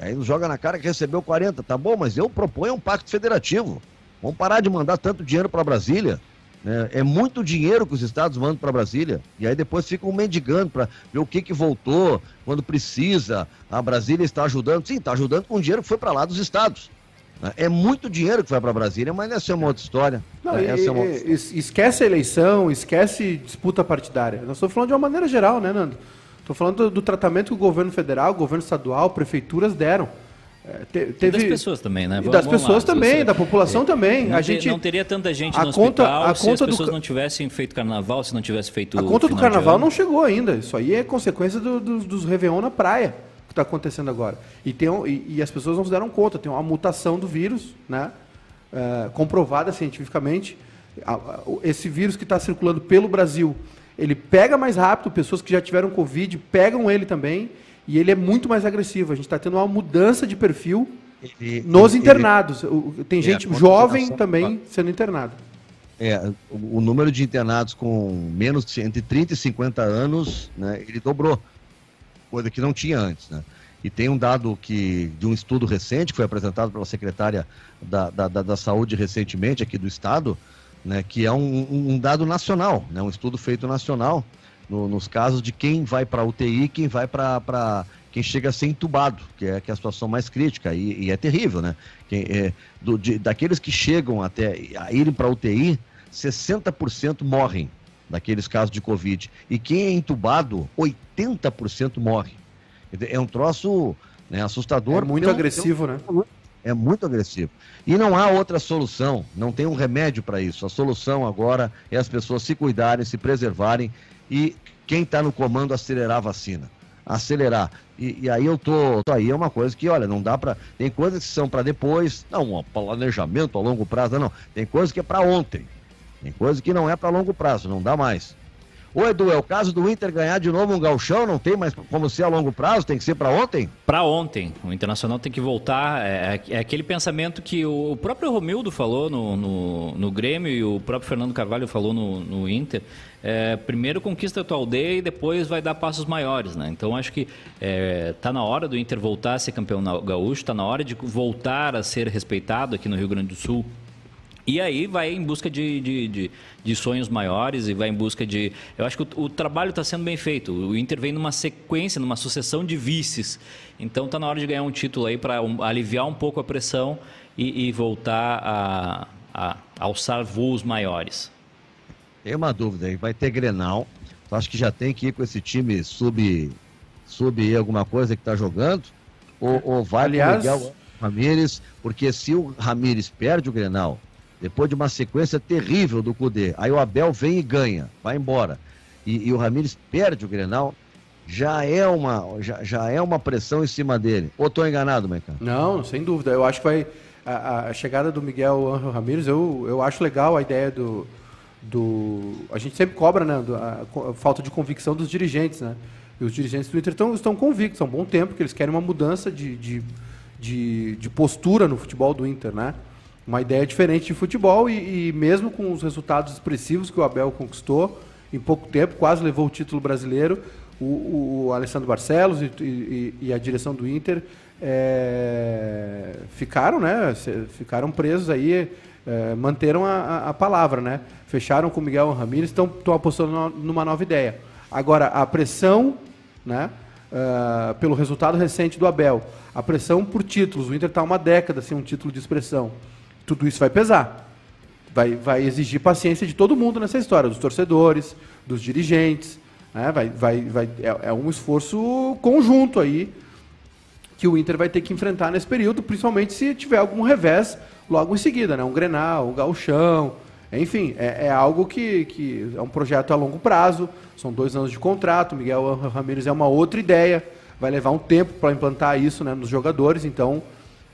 Aí joga na cara que recebeu 40, tá bom, mas eu proponho um pacto federativo. Vamos parar de mandar tanto dinheiro para Brasília. Né? É muito dinheiro que os estados mandam para Brasília. E aí depois ficam mendigando para ver o que, que voltou, quando precisa. A Brasília está ajudando. Sim, está ajudando com o dinheiro que foi para lá dos estados. Né? É muito dinheiro que vai para Brasília, mas essa é uma outra história. Não, né? essa é uma... Esquece a eleição, esquece disputa partidária. Nós estamos falando de uma maneira geral, né, Nando? Estou falando do, do, tratamento que o governo federal, o governo estadual, prefeituras deram. É, te, teve... E das pessoas também, né? E das pessoas lá, também, você... da população é, também. Não, a gente não teria tanta gente a no conta, hospital a se conta as pessoas do... não tivessem feito carnaval, se não tivesse feito A conta do carnaval não chegou ainda. Isso aí é consequência do, do, dos Réveillon na praia que está acontecendo agora. E, tem, e, e, as pessoas não se deram conta. Tem uma mutação do vírus, né? É, comprovada cientificamente. Esse vírus que está circulando pelo Brasil, ele pega mais rápido, pessoas que já tiveram Covid pegam ele também e ele é muito mais agressivo. A gente está tendo uma mudança de perfil ele, nos ele, internados. Ele, Tem é, gente jovem também sendo internada. É, o, o, número de internados com menos de entre 30 e 50 anos, né, ele dobrou, coisa que não tinha antes, né? E tem um dado que de um estudo recente que foi apresentado pela secretária da, da, da, da Saúde recentemente aqui do estado, né, que é um, um dado nacional, né, um estudo feito nacional, no, nos casos de quem vai para UTI, quem vai para quem chega a ser entubado, que é, que é a situação mais crítica, e, e é terrível, né? Quem, é, do, de, daqueles que chegam até a irem para UTI, 60% morrem daqueles casos de Covid. E quem é entubado, 80% morre. É um troço né, assustador. É muito agressivo, né? É muito agressivo. E não há outra solução, não tem um remédio para isso. A solução agora é as pessoas se cuidarem, se preservarem e quem está no comando acelerar a vacina. Acelerar. E, e, aí eu tô. Aí é uma coisa que, olha, não dá para. Tem coisas que são para depois. Não, um planejamento a longo prazo, não. Tem coisa que é para ontem. Tem coisa que não é para longo prazo, não dá mais. Ô Edu, é o caso do Inter ganhar de novo um galchão, não tem mais como ser a longo prazo, tem que ser para ontem? Para ontem. O Internacional tem que voltar. É, é, aquele pensamento que o próprio Romildo falou no, no, no, Grêmio e o próprio Fernando Carvalho falou no, no Inter. É, primeiro conquista a tua aldeia e depois vai dar passos maiores, né? Então acho que é, tá na hora do Inter voltar a ser campeão gaúcho, tá na hora de voltar a ser respeitado aqui no Rio Grande do Sul e aí vai em busca de, de, de, de, sonhos maiores e vai em busca de. Eu acho que o, o trabalho está sendo bem feito. O Inter vem numa sequência, numa sucessão de vices. Então está na hora de ganhar um título aí para um, aliviar um pouco a pressão e, e voltar a, a, alçar voos maiores. Tem uma dúvida aí, vai ter Grenal. Tu acha que já tem que ir com esse time sub, sub alguma coisa que está jogando? Ou, ou vai Aliás... com o Miguel Ramírez? Porque se o Ramírez perde o Grenal depois de uma sequência terrível do Cudê. Aí o Abel vem e ganha, vai embora. E, e o Ramires perde o Grenal, já é uma, já, já é uma pressão em cima dele. Ou estou enganado, Maicon? Não, sem dúvida. Eu acho que vai. A, a chegada do Miguel Angel Ramírez, eu, eu acho legal a ideia do. do a gente sempre cobra né, a falta de convicção dos dirigentes, né? E os dirigentes do Inter estão, estão convictos há um bom tempo que eles querem uma mudança de, de, de, de postura no futebol do Inter, né? Uma ideia diferente de futebol e, e, mesmo com os resultados expressivos que o Abel conquistou em pouco tempo, quase levou o título brasileiro, o, o Alessandro Barcelos e, e, e, a direção do Inter é, ficaram, né, ficaram presos aí, é, manteram a, a, palavra, né, fecharam com o Miguel Ramírez, estão, apostando numa nova ideia. Agora, a pressão, né, uh, pelo resultado recente do Abel, a pressão por títulos, o Inter está uma década sem um título de expressão tudo isso vai pesar. Vai, vai exigir paciência de todo mundo nessa história, dos torcedores, dos dirigentes. Né? Vai, vai, vai, é, é um esforço conjunto aí que o Inter vai ter que enfrentar nesse período, principalmente se tiver algum revés logo em seguida, né? Um Grenal, um Gauchão, enfim, é, é, algo que, que é um projeto a longo prazo, são dois anos de contrato, Miguel Ramírez é uma outra ideia, vai levar um tempo para implantar isso né, nos jogadores, então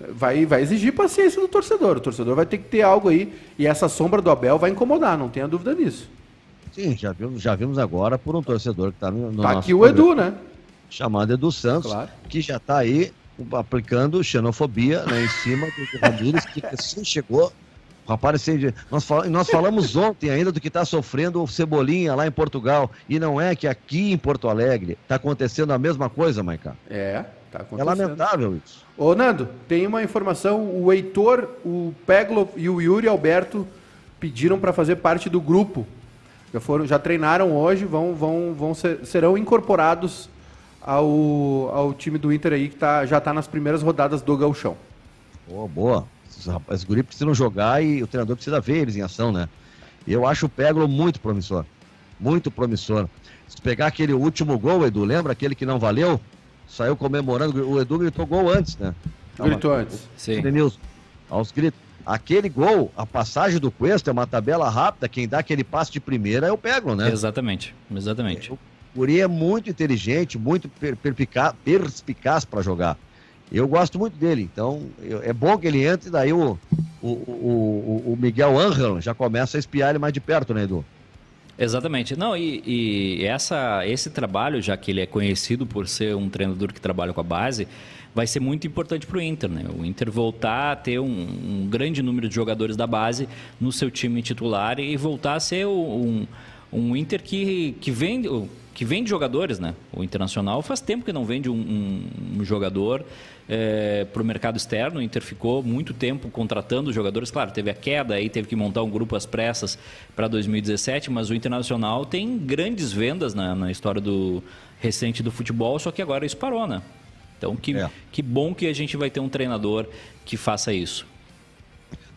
vai, vai exigir paciência do torcedor. O torcedor vai ter que ter algo aí. E essa sombra do Abel vai incomodar, não tenha dúvida nisso. Sim, já vimos, já vimos agora por um torcedor que está no, no tá aqui o Edu, né? Chamado Edu Santos, claro. que já está aí aplicando xenofobia né, em cima do Ramires, que assim chegou. Rapaz, nós, nós falamos ontem ainda do que está sofrendo o Cebolinha lá em Portugal. E não é que aqui em Porto Alegre está acontecendo a mesma coisa, Maicá. É, tá acontecendo. É lamentável isso. Ô, Nando, tem uma informação: o Heitor, o Peglo e o Yuri Alberto pediram para fazer parte do grupo. Já foram, já treinaram hoje, vão, vão, vão ser, serão incorporados ao, ao time do Inter aí que tá, já está nas primeiras rodadas do Gauchão. Boa, boa. Os guris precisam jogar e o treinador precisa ver eles em ação, né? Eu acho o Peglo muito promissor. Muito promissor. Se pegar aquele último gol, Edu, lembra aquele que não valeu? Saiu comemorando. O Edu gritou gol antes, né? Gritou antes. Sim. Aos gritos. Aquele gol, a passagem do Cuesta é uma tabela rápida. Quem dá aquele passe de primeira é o Peglo, né? Exatamente. Exatamente. O Guri é muito inteligente, muito perspicaz para jogar. Eu gosto muito dele, então eu, é bom que ele entre, daí o, o, o, o Miguel Angel já começa a espiar ele mais de perto, né, Edu? Exatamente. Não, e, e, essa, esse trabalho, já que ele é conhecido por ser um treinador que trabalha com a base, vai ser muito importante para o Inter, né? O Inter voltar a ter um, um, grande número de jogadores da base no seu time titular e voltar a ser um, um Inter que, que vem que vende jogadores, né? O Internacional faz tempo que não vende um, um jogador é, para o mercado externo. O Inter ficou muito tempo contratando jogadores. Claro, teve a queda aí, teve que montar um grupo às pressas para 2017, mas o Internacional tem grandes vendas na, na história do recente do futebol, só que agora isso parou, né? Então, que, é. que bom que a gente vai ter um treinador que faça isso.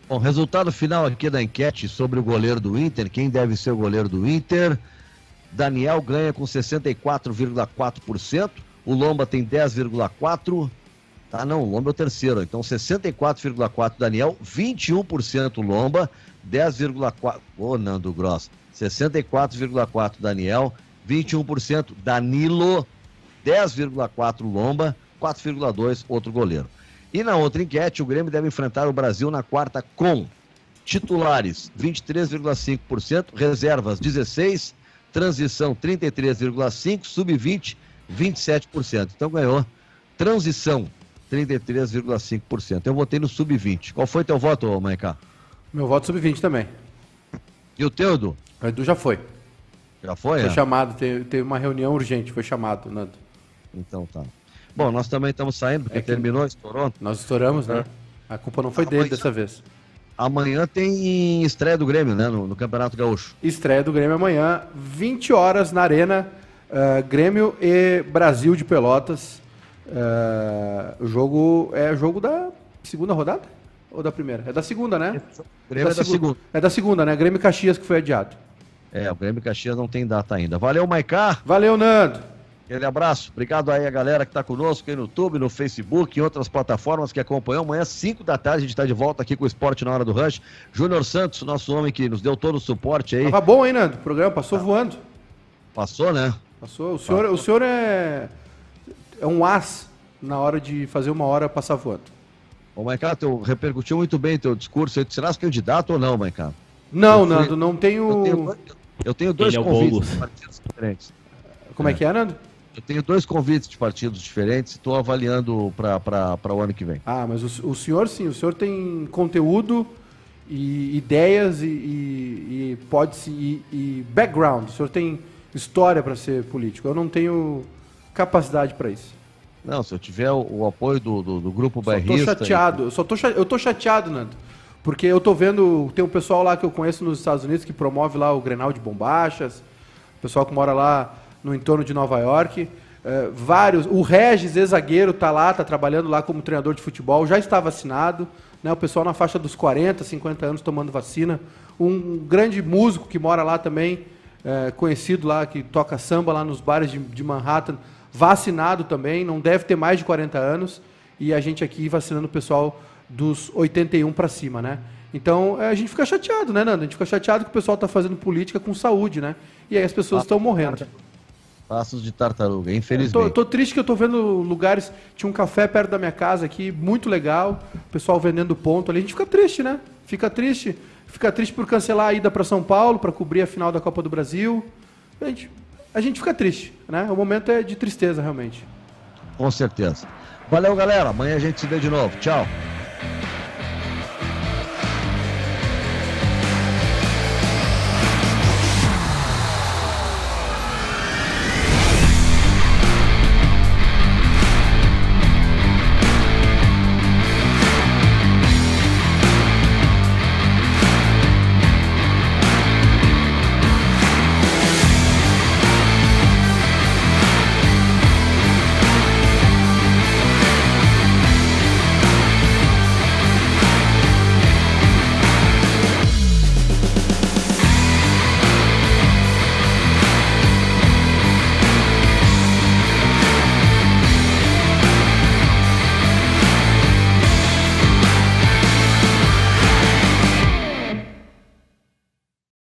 Bom, resultado final aqui da enquete sobre o goleiro do Inter. Quem deve ser o goleiro do Inter? Daniel ganha com 64,4%. O Lomba tem 10,4%. Tá, não, o Lomba é o terceiro. Então 64,4% Daniel, 21% Lomba, 10,4%. Ô, Nando Gross. 64,4% Daniel, 21% Danilo, 10,4% Lomba, 4,2% outro goleiro. E na outra enquete, o Grêmio deve enfrentar o Brasil na quarta com titulares 23,5%, reservas 16%, transição 33,5%, sub-20 27%. Então ganhou transição 33,5%. Eu votei no sub-20. Qual foi teu voto, Maicá? Meu voto sub-20 também. E o teu, Edu? O Edu já foi. Já foi? Foi é? chamado, teve, teve, uma reunião urgente, foi chamado, Nando. Então tá. Bom, nós também estamos saindo, porque é terminou, estourou. Nós estouramos, né? É. A culpa não foi dele dessa vez. Amanhã tem estreia do Grêmio, né? No, no, Campeonato Gaúcho. Estreia do Grêmio amanhã, 20 horas na Arena. Uh, Grêmio e Brasil de Pelotas. Uh, o jogo é jogo da segunda rodada? Ou da primeira? É da segunda, né? É da, é da segunda. É da segunda, né? Grêmio Caxias que foi adiado. É, o Grêmio Caxias não tem data ainda. Valeu, Maicá. Valeu, Nando. Aquele abraço. Obrigado aí a galera que está conosco aí no YouTube, no Facebook e outras plataformas que acompanham. Amanhã, 5 da tarde, a gente está de volta aqui com o Esporte na Hora do Rush. Júnior Santos, nosso homem que nos deu todo o suporte aí. Tava bom, hein, Nando? O programa passou tá. voando. Passou, né? Passou. O senhor, o senhor é, é um as na hora de fazer uma hora passar voando. Ô, Maicato, repercutiu muito bem teu discurso. Será candidato ou não, Maicato? Não, fui... Nando, não tenho... Eu tenho, eu tenho dois Ele convites é partidos diferentes. Como é. é que é, Nando? Eu tenho dois convites de partidos diferentes e estou avaliando para o ano que vem. Ah, mas o, o, senhor sim, o senhor tem conteúdo e ideias e, e, e pode se e, e, background. O senhor tem história para ser político. Eu não tenho capacidade para isso. Não, se eu tiver o, o apoio do, do, do grupo só bairrista... Tô chateado, e... só tô, eu tô chateado, Nando. Porque eu tô vendo, tem um pessoal lá que eu conheço nos Estados Unidos que promove lá o Grenal de Bombachas, o pessoal que mora lá no entorno de Nova York. É, vários, o Regis, ex-zagueiro, está lá, está trabalhando lá como treinador de futebol, já está vacinado. Né, o pessoal na faixa dos 40, 50 anos tomando vacina. Um grande músico que mora lá também, é, conhecido lá, que toca samba lá nos bares de, de Manhattan, vacinado também, não deve ter mais de 40 anos. E a gente aqui vacinando o pessoal dos 81 para cima, né? Então é, a gente fica chateado, né, Nando? A gente fica chateado que o pessoal está fazendo política com saúde, né? E aí as pessoas estão morrendo. Passos de tartaruga, infelizmente. Eu tô, tô, triste que eu tô vendo lugares. Tinha um café perto da minha casa aqui, muito legal. O pessoal vendendo ponto ali. A gente fica triste, né? Fica triste. Fica triste por cancelar a ida para São Paulo para cobrir a final da Copa do Brasil. A gente, a gente fica triste, né? O momento é de tristeza, realmente. Com certeza. Valeu, galera. Amanhã a gente se vê de novo. Tchau.